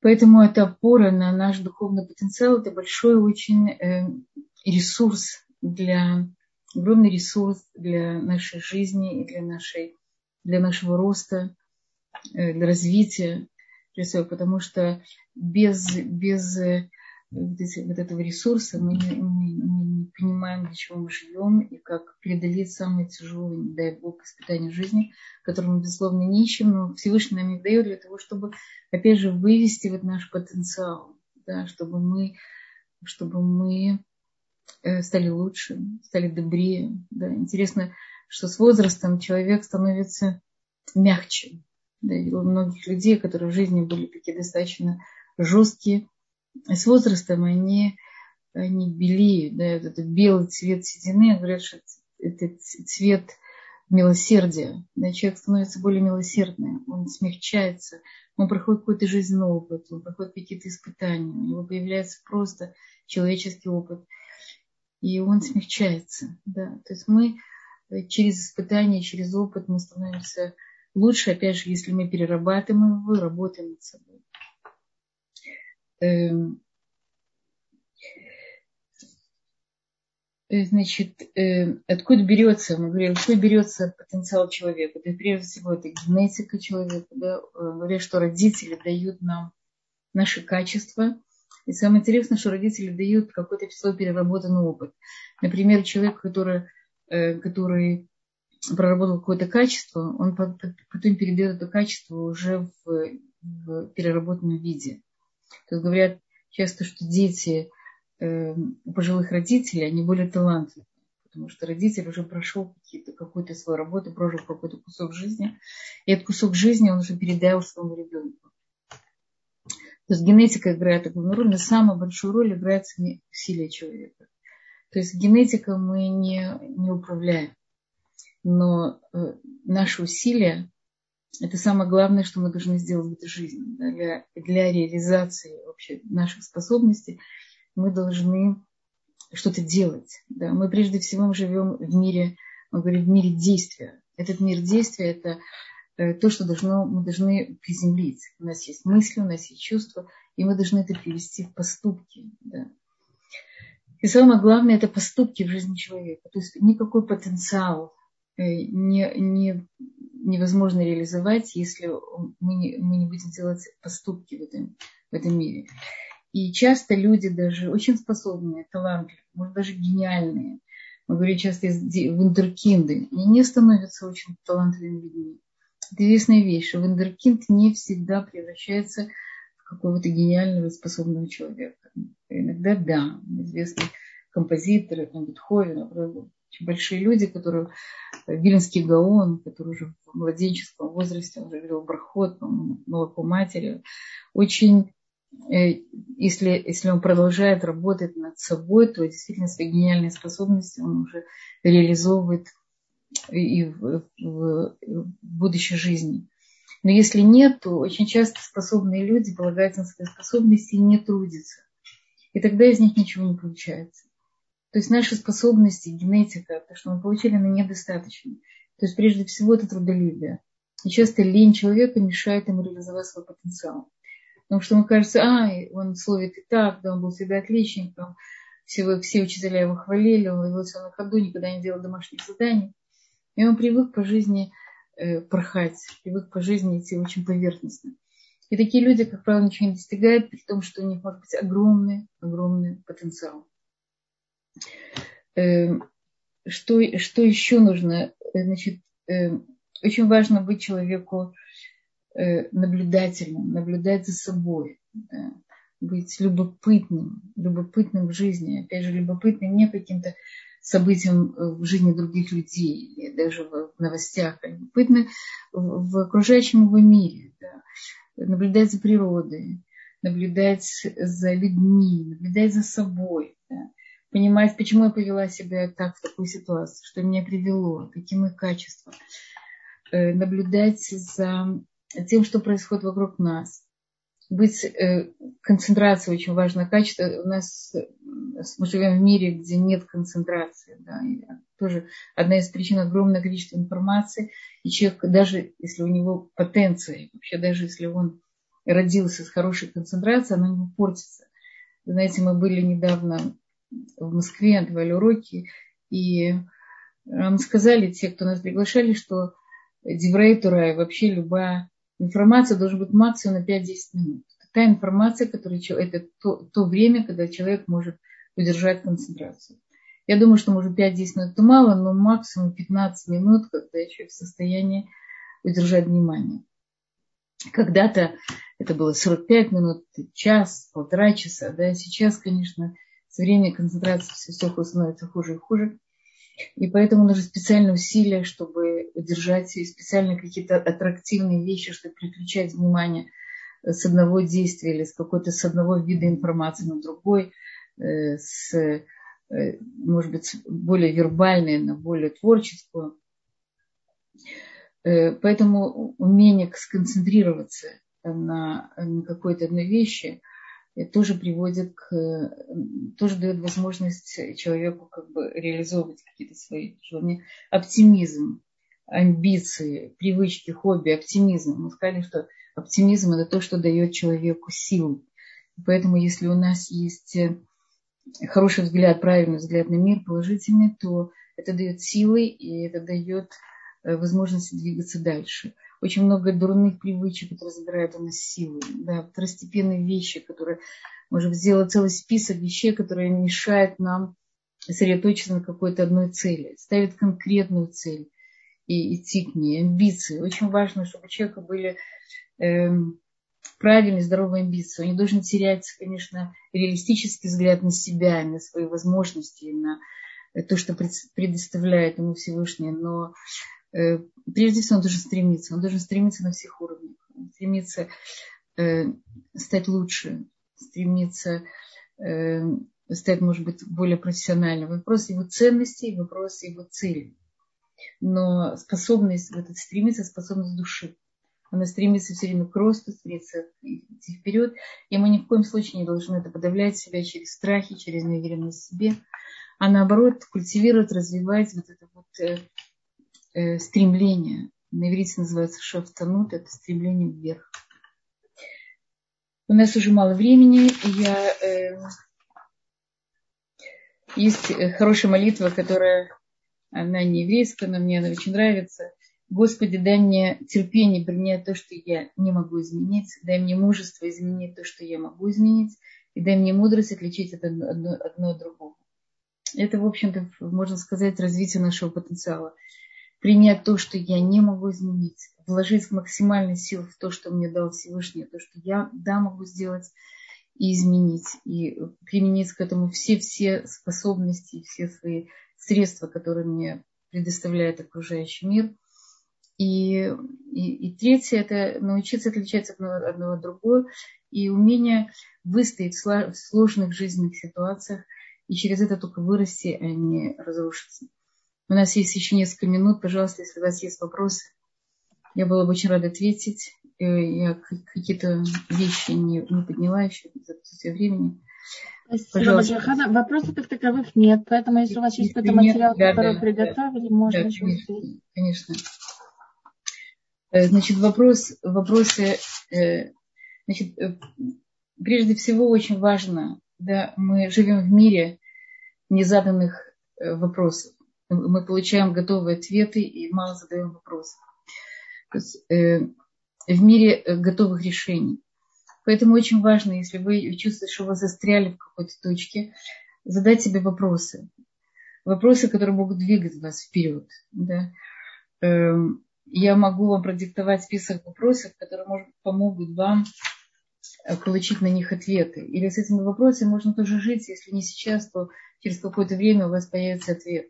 Поэтому это опора на наш духовный потенциал, это большой очень э, ресурс для, огромный ресурс для нашей жизни и для, нашей, для нашего роста, э, для развития, потому что без, без эти, вот этого ресурса, мы мы, мы понимаем, для чего мы живем и как преодолеть самые тяжелые, не дай Бог, испытания жизни, которые мы, безусловно, не ищем, но Всевышний нам их дает для того, чтобы, опять же, вывести вот наш потенциал, да, чтобы мы, чтобы мы э, стали лучше, стали добрее. Да. Интересно, что с возрастом человек становится мягче. Да, и у многих людей, которые в жизни были такие достаточно жесткие, с возрастом они, они белеют, да, этот белый цвет седины, говорят, что это цвет милосердия. Да, человек становится более милосердным, он смягчается, он проходит какой-то жизненный опыт, он проходит какие-то испытания, у него появляется просто человеческий опыт, и он смягчается. Да. То есть мы через испытания, через опыт мы становимся лучше, опять же, если мы перерабатываем его, работаем над собой. Эм, э, значит, э, откуда берется, мы говорим, откуда берется потенциал человека. Это прежде всего это генетика человека. Да? Э, говорят, что родители дают нам наши качества. И самое интересное, что родители дают какой-то свой переработанный опыт. Например, человек, который, который проработал какое-то качество, он потом передает это качество уже в, в переработанном виде. То говорят часто, что дети э, у пожилых родителей, они более талантливые, потому что родитель уже прошел какую-то свою работу, прожил какой-то кусок жизни, и этот кусок жизни он уже передал своему ребенку. То есть генетика играет огромную роль, но самую большую роль играет усилие человека. То есть генетика мы не, не управляем, но э, наши усилия это самое главное, что мы должны сделать в этой жизни. Да, для, для реализации вообще наших способностей мы должны что-то делать. Да. Мы прежде всего живем в мире, мы говорим, в мире действия. Этот мир действия – это э, то, что должно, мы должны приземлить. У нас есть мысли, у нас есть чувства, и мы должны это привести в поступки. Да. И самое главное – это поступки в жизни человека. То есть никакой потенциал э, не, не невозможно реализовать, если мы не, мы не будем делать поступки в этом, в этом мире. И часто люди даже очень способные, талантливые, может даже гениальные, мы говорим часто вундеркинды, они не становятся очень талантливыми людьми. Это известная вещь, что вундеркинд не всегда превращается в какого-то гениального способного человека. Иногда да, известные композиторы, там, Бетховен, очень большие люди, которые Виленский Гаон, который уже в младенческом возрасте, уже говорил брахот, молоко матери, очень э, если, если он продолжает работать над собой, то действительно свои гениальные способности он уже реализовывает и в, в, в будущей жизни. Но если нет, то очень часто способные люди полагаются на свои способности и не трудятся. И тогда из них ничего не получается. То есть наши способности, генетика, то, что мы получили, она недостаточно. То есть прежде всего это трудолюбие. И часто лень человека мешает ему реализовать свой потенциал. Потому что ему кажется, а, он словит и так, да, он был всегда отличником, все, все учителя его хвалили, он ловился на ходу, никогда не делал домашних заданий. И он привык по жизни э, порхать, привык по жизни идти очень поверхностно. И такие люди, как правило, ничего не достигают, при том, что у них может быть огромный, огромный потенциал. Эм, что, что еще нужно? Значит, эм, очень важно быть человеку э, наблюдательным, наблюдать за собой, быть любопытным, любопытным в жизни. Опять же, любопытным не каким-то событиям э, в жизни других людей или даже в новостях, а любопытны в окружающем его мире. Да. Наблюдать за природой, наблюдать за людьми, наблюдать за собой. Да понимать, почему я повела себя так в такую ситуацию, что меня привело, какие мои качества. э, наблюдать за тем, что происходит вокруг нас. Быть э, концентрация очень важное качество. У нас мы живем в мире, где нет концентрации. Да, и тоже одна из причин огромное количество информации. И человек, даже если у него потенция, вообще даже если он родился с хорошей концентрацией, она не портится. Знаете, мы были недавно в Москве, отдавали уроки, и нам сказали те, кто нас приглашали, что Деврей Тура вообще любая информация должна быть максимум на 5-10 минут. Та информация, которая, это то, то время, когда человек может удержать концентрацию. Я думаю, что может 5-10 минут это мало, но максимум 15 минут, когда человек в состоянии удержать внимание. Когда-то это было 45 минут, час, полтора часа. Да? Сейчас, конечно, со временем концентрация все, все становится хуже и хуже. И поэтому нужны специальные усилия, чтобы удержать специальные какие-то аттрактивные вещи, чтобы переключать внимание с одного действия или с какой-то с одного вида информации на другой, э, с, э, может быть, более вербальной на более творческую. Э, поэтому умение сконцентрироваться на, на какой-то одной вещи тоже приводит к, тоже дает возможность человеку как бы реализовывать какие-то свои желания. Оптимизм, амбиции, привычки, хобби, оптимизм. Мы сказали, что оптимизм это то, что дает человеку силу. Поэтому если у нас есть хороший взгляд, правильный взгляд на мир, положительный, то это дает силы и это дает Э, возможности двигаться дальше. Очень много дурных привычек, которые забирают у нас силы. Да, второстепенные вещи, которые, может сделать целый список вещей, которые мешают нам сосредоточиться на какой-то одной цели, ставить конкретную цель и идти к ней. Амбиции. Очень важно, чтобы у человека были э, правильные, здоровые амбиции. Он не должен терять, конечно, реалистический взгляд на себя, на свои возможности, на то, что предоставляет ему Всевышний, но прежде всего он должен стремиться, он должен стремиться на всех уровнях, стремиться э, стать лучше, стремиться э, стать, может быть, более профессиональным. Вопрос его ценностей, вопрос его цели. Но способность в этот стремиться, способность души. Она стремится все время к росту, стремится идти вперед. И мы ни в коем случае не должны это подавлять себя через страхи, через неуверенность в себе, а наоборот культивировать, развивать вот это вот э, стремление. На иврите называется шафтанут, это стремление вверх. У нас уже мало времени. Я, э, есть э, хорошая молитва, которая, она не еврейская, но мне она очень нравится. Господи, дай мне терпение принять то, что я не могу изменить. Дай мне мужество изменить то, что я могу изменить. И дай мне мудрость отличить это одно, одно от другого. Это, в общем-то, можно сказать, развитие нашего потенциала принять то, что я не могу изменить, вложить максимальную силу в то, что мне дал Всевышний, то, что я, да, могу сделать и изменить, и применить к этому все-все способности, все свои средства, которые мне предоставляет окружающий мир. И, и, и третье – это научиться отличать одно, одно от другого и умение выстоять в сложных жизненных ситуациях и через это только вырасти, а не разрушиться. У нас есть еще несколько минут. Пожалуйста, если у вас есть вопросы, я была бы очень рада ответить. Э, я какие-то вещи не, не подняла еще за отсутствие времени. Спасибо большое, Хана. Вопросов как таковых нет, поэтому если у вас есть какой-то материал, да, который да, приготовили, да, можно да, конечно, конечно. Э, значит, вопрос, вопросы, э, значит, прежде всего очень важно, да, мы живем в мире незаданных вопросов мы получаем готовые ответы и мало задаем вопросов. То есть, э, в мире э, готовых решений. Поэтому очень важно, если вы чувствуете, что вы застряли в какой-то точке, задать себе вопросы. Вопросы, которые могут двигать вас вперед. Да? Э, я могу вам продиктовать список вопросов, которые может, помогут вам э, получить на них ответы. Или с этими вопросами можно тоже жить, если не сейчас, то через какое-то время у вас появится ответ.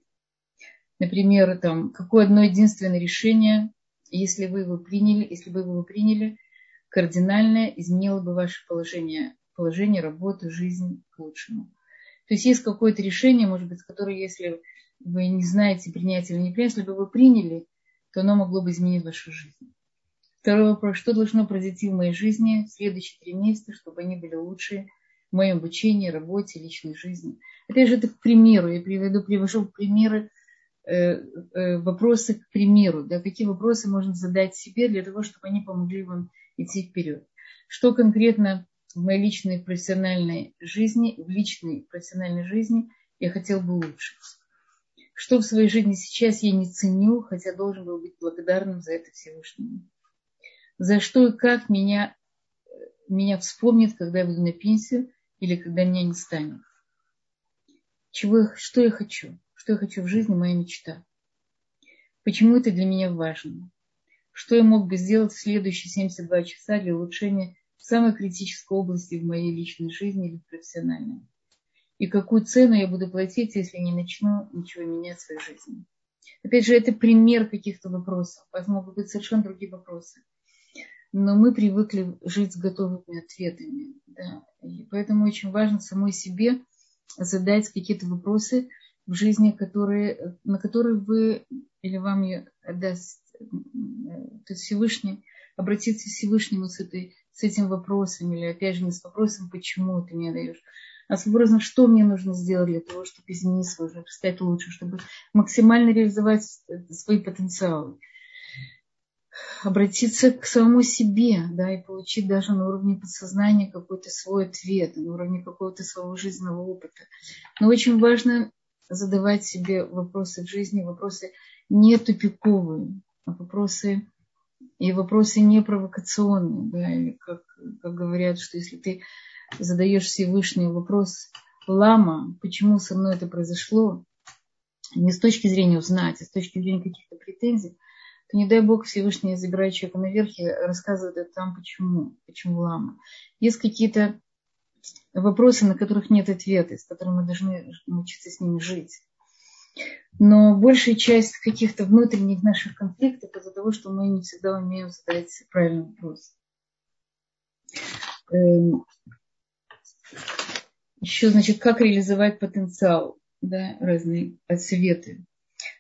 Например, там, какое одно единственное решение, если вы его приняли, если бы вы его приняли, кардинально изменило бы ваше положение, положение, работу, жизнь к лучшему. То есть есть какое-то решение, может быть, которое, если вы не знаете, принять или не принять, если бы вы приняли, то оно могло бы изменить вашу жизнь. Второй вопрос. Что должно произойти в моей жизни в следующие три месяца, чтобы они были лучшие в моем обучении, работе, личной жизни? Опять же, это к примеру. Я приведу, привожу примеры, вопросы к примеру. Да, какие вопросы можно задать себе для того, чтобы они помогли вам идти вперед. Что конкретно в моей личной профессиональной жизни, в личной профессиональной жизни я хотел бы улучшить. Что в своей жизни сейчас я не ценю, хотя должен был быть благодарным за это Всевышнему. За что и как меня, меня вспомнит, когда я буду на пенсию или когда меня не станет. Чего, что я хочу? Что я хочу в жизни, моя мечта. Почему это для меня важно? Что я мог бы сделать в следующие 72 часа для улучшения самой критической области в моей личной жизни или профессиональной. И какую цену я буду платить, если не начну ничего менять в своей жизни. Опять же, это пример каких-то вопросов. Могут быть совершенно другие вопросы. Но мы привыкли жить с готовыми ответами. Да. И поэтому очень важно самой себе задать какие-то вопросы в жизни, которые, на которые вы или вам отдаст то есть Всевышний, обратиться к Всевышнему с этой с этим вопросом, или опять же не с вопросом, почему ты мне даешь, а с вопросом, что мне нужно сделать для того, чтобы изменить свою жизнь, стать лучше, чтобы максимально реализовать свои потенциалы. Обратиться к самому себе, да, и получить даже на уровне подсознания какой-то свой ответ, на уровне какого-то своего жизненного опыта. Но очень важно задавать себе вопросы в жизни, вопросы не тупиковые, а вопросы и вопросы не провокационные, да, или как, как говорят, что если ты задаешь Всевышний вопрос лама, почему со мной это произошло, не с точки зрения узнать, а с точки зрения каких-то претензий, то не дай Бог Всевышний забирает человека наверх и рассказывает там, почему, почему лама. Есть какие-то вопросы, на которых нет ответа, с которыми мы должны научиться с ними жить. Но большая часть каких-то внутренних наших конфликтов из-за того, что мы не всегда умеем задать правильный вопрос. Эм, Еще, значит, как реализовать потенциал, да, разные советы.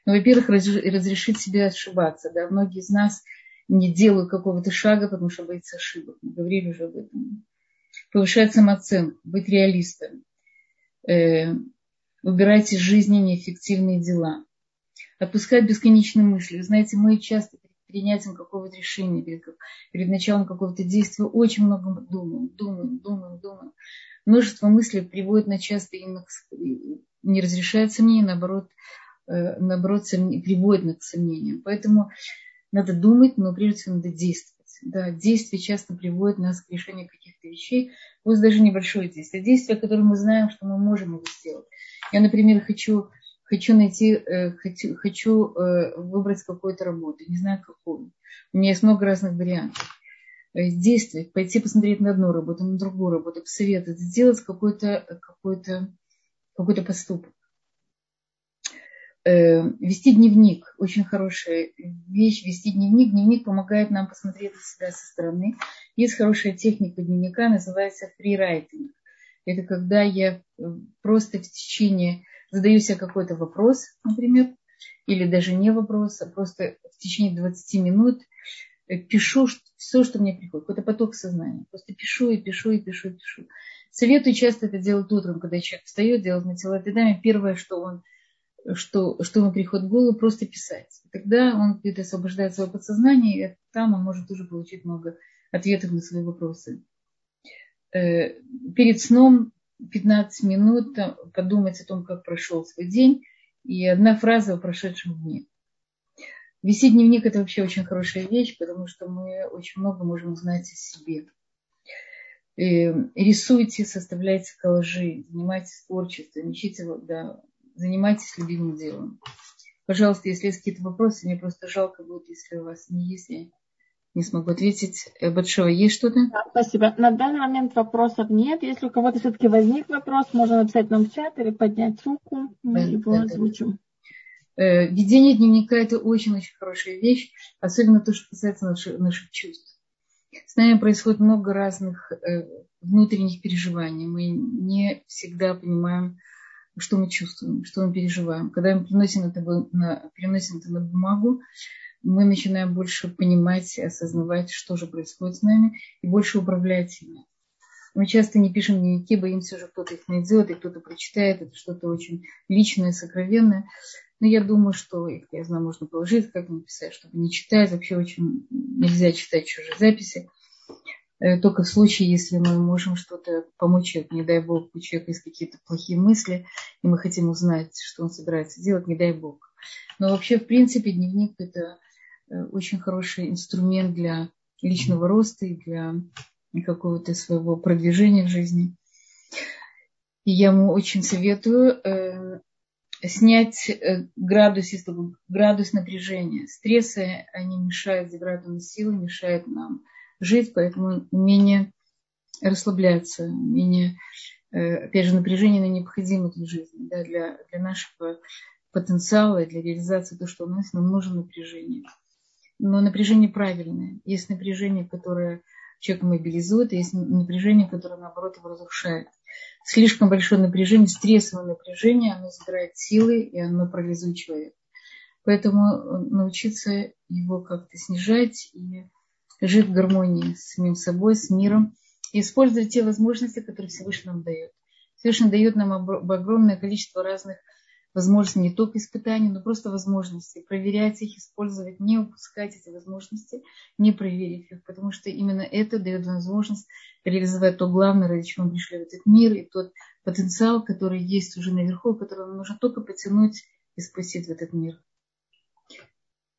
Ну, во-первых, разрешить себе ошибаться. Да. Многие из нас не делают какого-то шага, потому что боятся ошибок. Мы говорили уже об этом. Повышать самооценку, быть реалистом эм, Выбирать из жизни неэффективные дела. Отпускать бесконечные мысли. Вы знаете, мы часто перед принятием какого-то решения, перед, перед началом какого-то действия очень много думаем, думаем, думаем, думаем. Множество мыслей приводит на часто именно не разрешает сомнения, наоборот, э, наоборот сомнения, приводит к сомнениям. Поэтому надо думать, но прежде всего надо действовать. Да, действие часто приводит нас к решению каких-то вещей, пусть даже небольшое действие. Действие, которое мы знаем, что мы можем его сделать. Я, например, хочу, хочу найти, э, хочу, хочу э, выбрать какую-то работу, не знаю какую. У меня есть много разных вариантов. Э, действовать, пойти посмотреть на одну работу, на другую работу, посоветовать, сделать какой-то какой какой поступок. Вести дневник, очень хорошая вещь, вести дневник. Дневник помогает нам посмотреть на себя со стороны. Есть хорошая техника дневника, называется фрирайтинг. Это когда я э, просто в течение задаю себе какой-то вопрос, например, или даже не вопрос, а просто в течение 20 минут э, пишу все, что мне приходит, какой-то поток сознания. Просто пишу и пишу и пишу и пишу. Советую часто это делать утром, когда человек встает, делать на телодинаме. Первое, что он что, что ему приходит в голову, просто писать. Тогда он где-то освобождает свое подсознание, и там он может уже получить много ответов на свои вопросы. Э, перед сном 15 минут подумать о том, как прошел свой день, и одна фраза о прошедшем дне. Вести дневник – это вообще очень хорошая вещь, потому что мы очень много можем узнать о себе. Э, рисуйте, составляйте коллажи, занимайтесь творчеством, ищите, да, занимайтесь любимым делом. Пожалуйста, если есть какие-то вопросы, мне просто жалко будет, если у вас не есть, я не смогу ответить. Э, Батшева, есть что-то? Да, спасибо. На данный момент вопросов нет. Если у кого-то все-таки возник вопрос, можно написать нам в чат или поднять руку, мы да, его да, озвучим. Э, ведение дневника – это очень-очень хорошая вещь, особенно то, что касается наших, наших чувств. С нами происходит много разных э, внутренних переживаний. Мы не всегда понимаем, что мы чувствуем, что мы переживаем. Когда мы переносим это на, переносим это на бумагу, мы начинаем больше понимать и осознавать, что же происходит с нами, и больше управлять ими. Мы часто не пишем дневники, боимся, что кто-то их найдет, и кто-то прочитает, это что-то очень личное, сокровенное. Но я думаю, что их, я знаю, можно положить, как написать, чтобы не читать. Вообще очень нельзя читать чужие записи. Э, только в случае, если мы можем что-то помочь человеку, не дай бог, у человека есть какие-то плохие мысли, и мы хотим узнать, что он собирается делать, не дай бог. Но вообще, в принципе, дневник – это э, очень хороший инструмент для личного роста и для какого-то своего продвижения в жизни. И я ему очень советую э, снять э, градус, если градус напряжения. Стрессы, они мешают заградным силы, мешают нам жить, поэтому умение расслабляться, умение, э, опять же, напряжение на необходимо для жизни, да, для, для нашего потенциала, для реализации того, что у нас, нам нужно напряжение. Но напряжение правильное. Есть напряжение, которое человека мобилизует, а есть напряжение, которое, наоборот, его разрушает. Слишком большое напряжение, стрессовое напряжение, оно забирает силы, и оно парализует человека. Поэтому э, научиться его как-то снижать и жить в гармонии с самим собой, с миром, и использовать те возможности, которые Всевышний нам дает. Всевышний дает нам огромное количество разных возможностей, не только испытаний, но просто возможностей. Проверять их, использовать, не упускать эти возможности, не проверить их, потому что именно это дает возможность реализовать то главное, ради чего мы пришли в этот мир, и тот потенциал, который есть уже наверху, который нам нужно только потянуть и спустить в этот мир.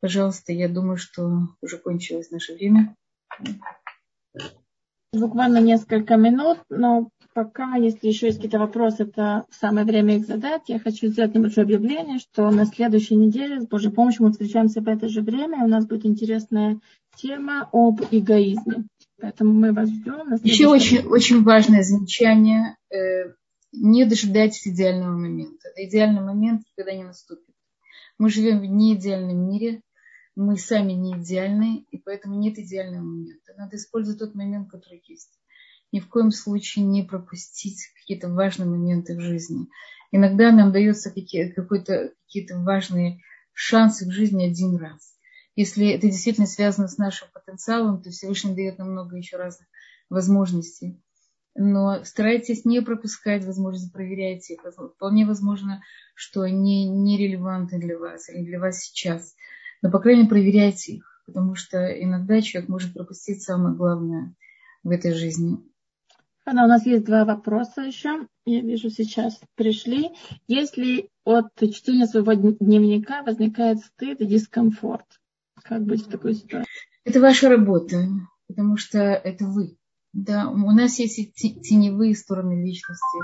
Пожалуйста, я думаю, что уже кончилось наше время. Буквально несколько минут, но пока, если еще есть какие-то вопросы, это самое время их задать. Я хочу сделать небольшое объявление, что на следующей неделе с Божьей помощью мы встречаемся в это же время. И у нас будет интересная тема об эгоизме. Поэтому мы вас ждем. Еще очень, очень важное замечание. Э, не дожидайтесь идеального момента. Идеальный момент никогда не наступит. Мы живем в неидеальном мире мы сами не идеальны, и поэтому нет идеального момента. Надо использовать тот момент, который есть. Ни в коем случае не пропустить какие-то важные моменты в жизни. Иногда нам дается какие-то какие важные шансы в жизни один раз. Если это действительно связано с нашим потенциалом, то Всевышний дает нам много еще разных возможностей. Но старайтесь не пропускать возможности, проверяйте их. Вполне возможно, что они нерелевантны для вас или для вас сейчас но, по крайней мере, проверяйте их, потому что иногда человек может пропустить самое главное в этой жизни. Анна, у нас есть два вопроса еще. Я вижу, сейчас пришли. Если от чтения своего дневника возникает стыд и дискомфорт, как быть в такой ситуации? Это ваша работа, потому что это вы. Да, у нас есть теневые стороны личности.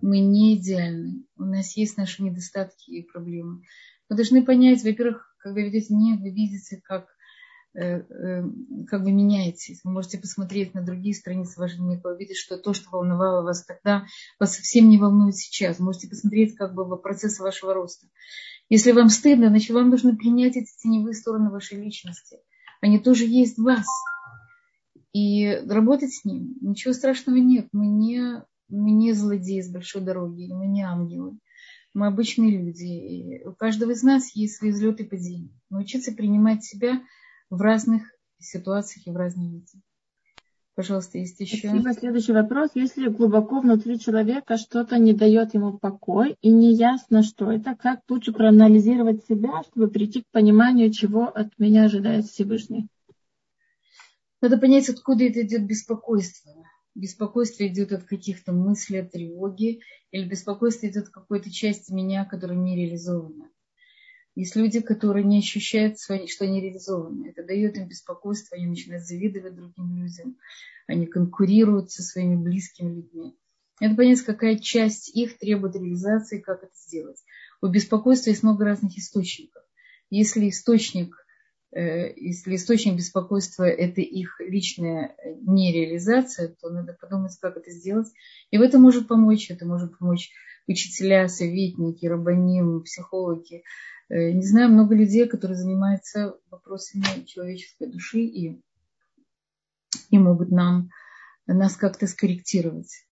Мы не идеальны. У нас есть наши недостатки и проблемы. Вы должны понять, во-первых, когда ведете дневник, вы видите, как, э, э, как вы меняетесь. Вы можете посмотреть на другие страницы вашего дневника, увидеть, что то, что волновало вас тогда, вас совсем не волнует сейчас. Вы можете посмотреть как бы процесс вашего роста. Если вам стыдно, значит, вам нужно принять эти теневые стороны вашей личности. Они тоже есть в вас. И работать с ним. Ничего страшного нет. Мы не, мы не злодеи с большой дороги, мы не ангелы. Мы обычные люди. И у каждого из нас есть свои взлеты и падения. Научиться принимать себя в разных ситуациях и в разные виде. Пожалуйста, есть еще. Спасибо. Следующий вопрос. Если глубоко внутри человека что-то не дает ему покой и не ясно, что это, как лучше проанализировать себя, чтобы прийти к пониманию, чего от меня ожидает Всевышний? Надо понять, откуда это идет беспокойство беспокойство идет от каких-то мыслей, от тревоги, или беспокойство идет от какой-то части меня, которая не реализована. Есть люди, которые не ощущают, что они реализованы. Это дает им беспокойство, они начинают завидовать другим людям, они конкурируют со своими близкими людьми. Это понять, какая часть их требует реализации, как это сделать. У беспокойства есть много разных источников. Если источник если источник беспокойства – это их личная э, нереализация, то надо подумать, как это сделать. И в этом может помочь. Это может помочь учителя, советники, рабаним, психологи. Э, не знаю, много людей, которые занимаются вопросами человеческой души и, и могут нам, нас как-то скорректировать.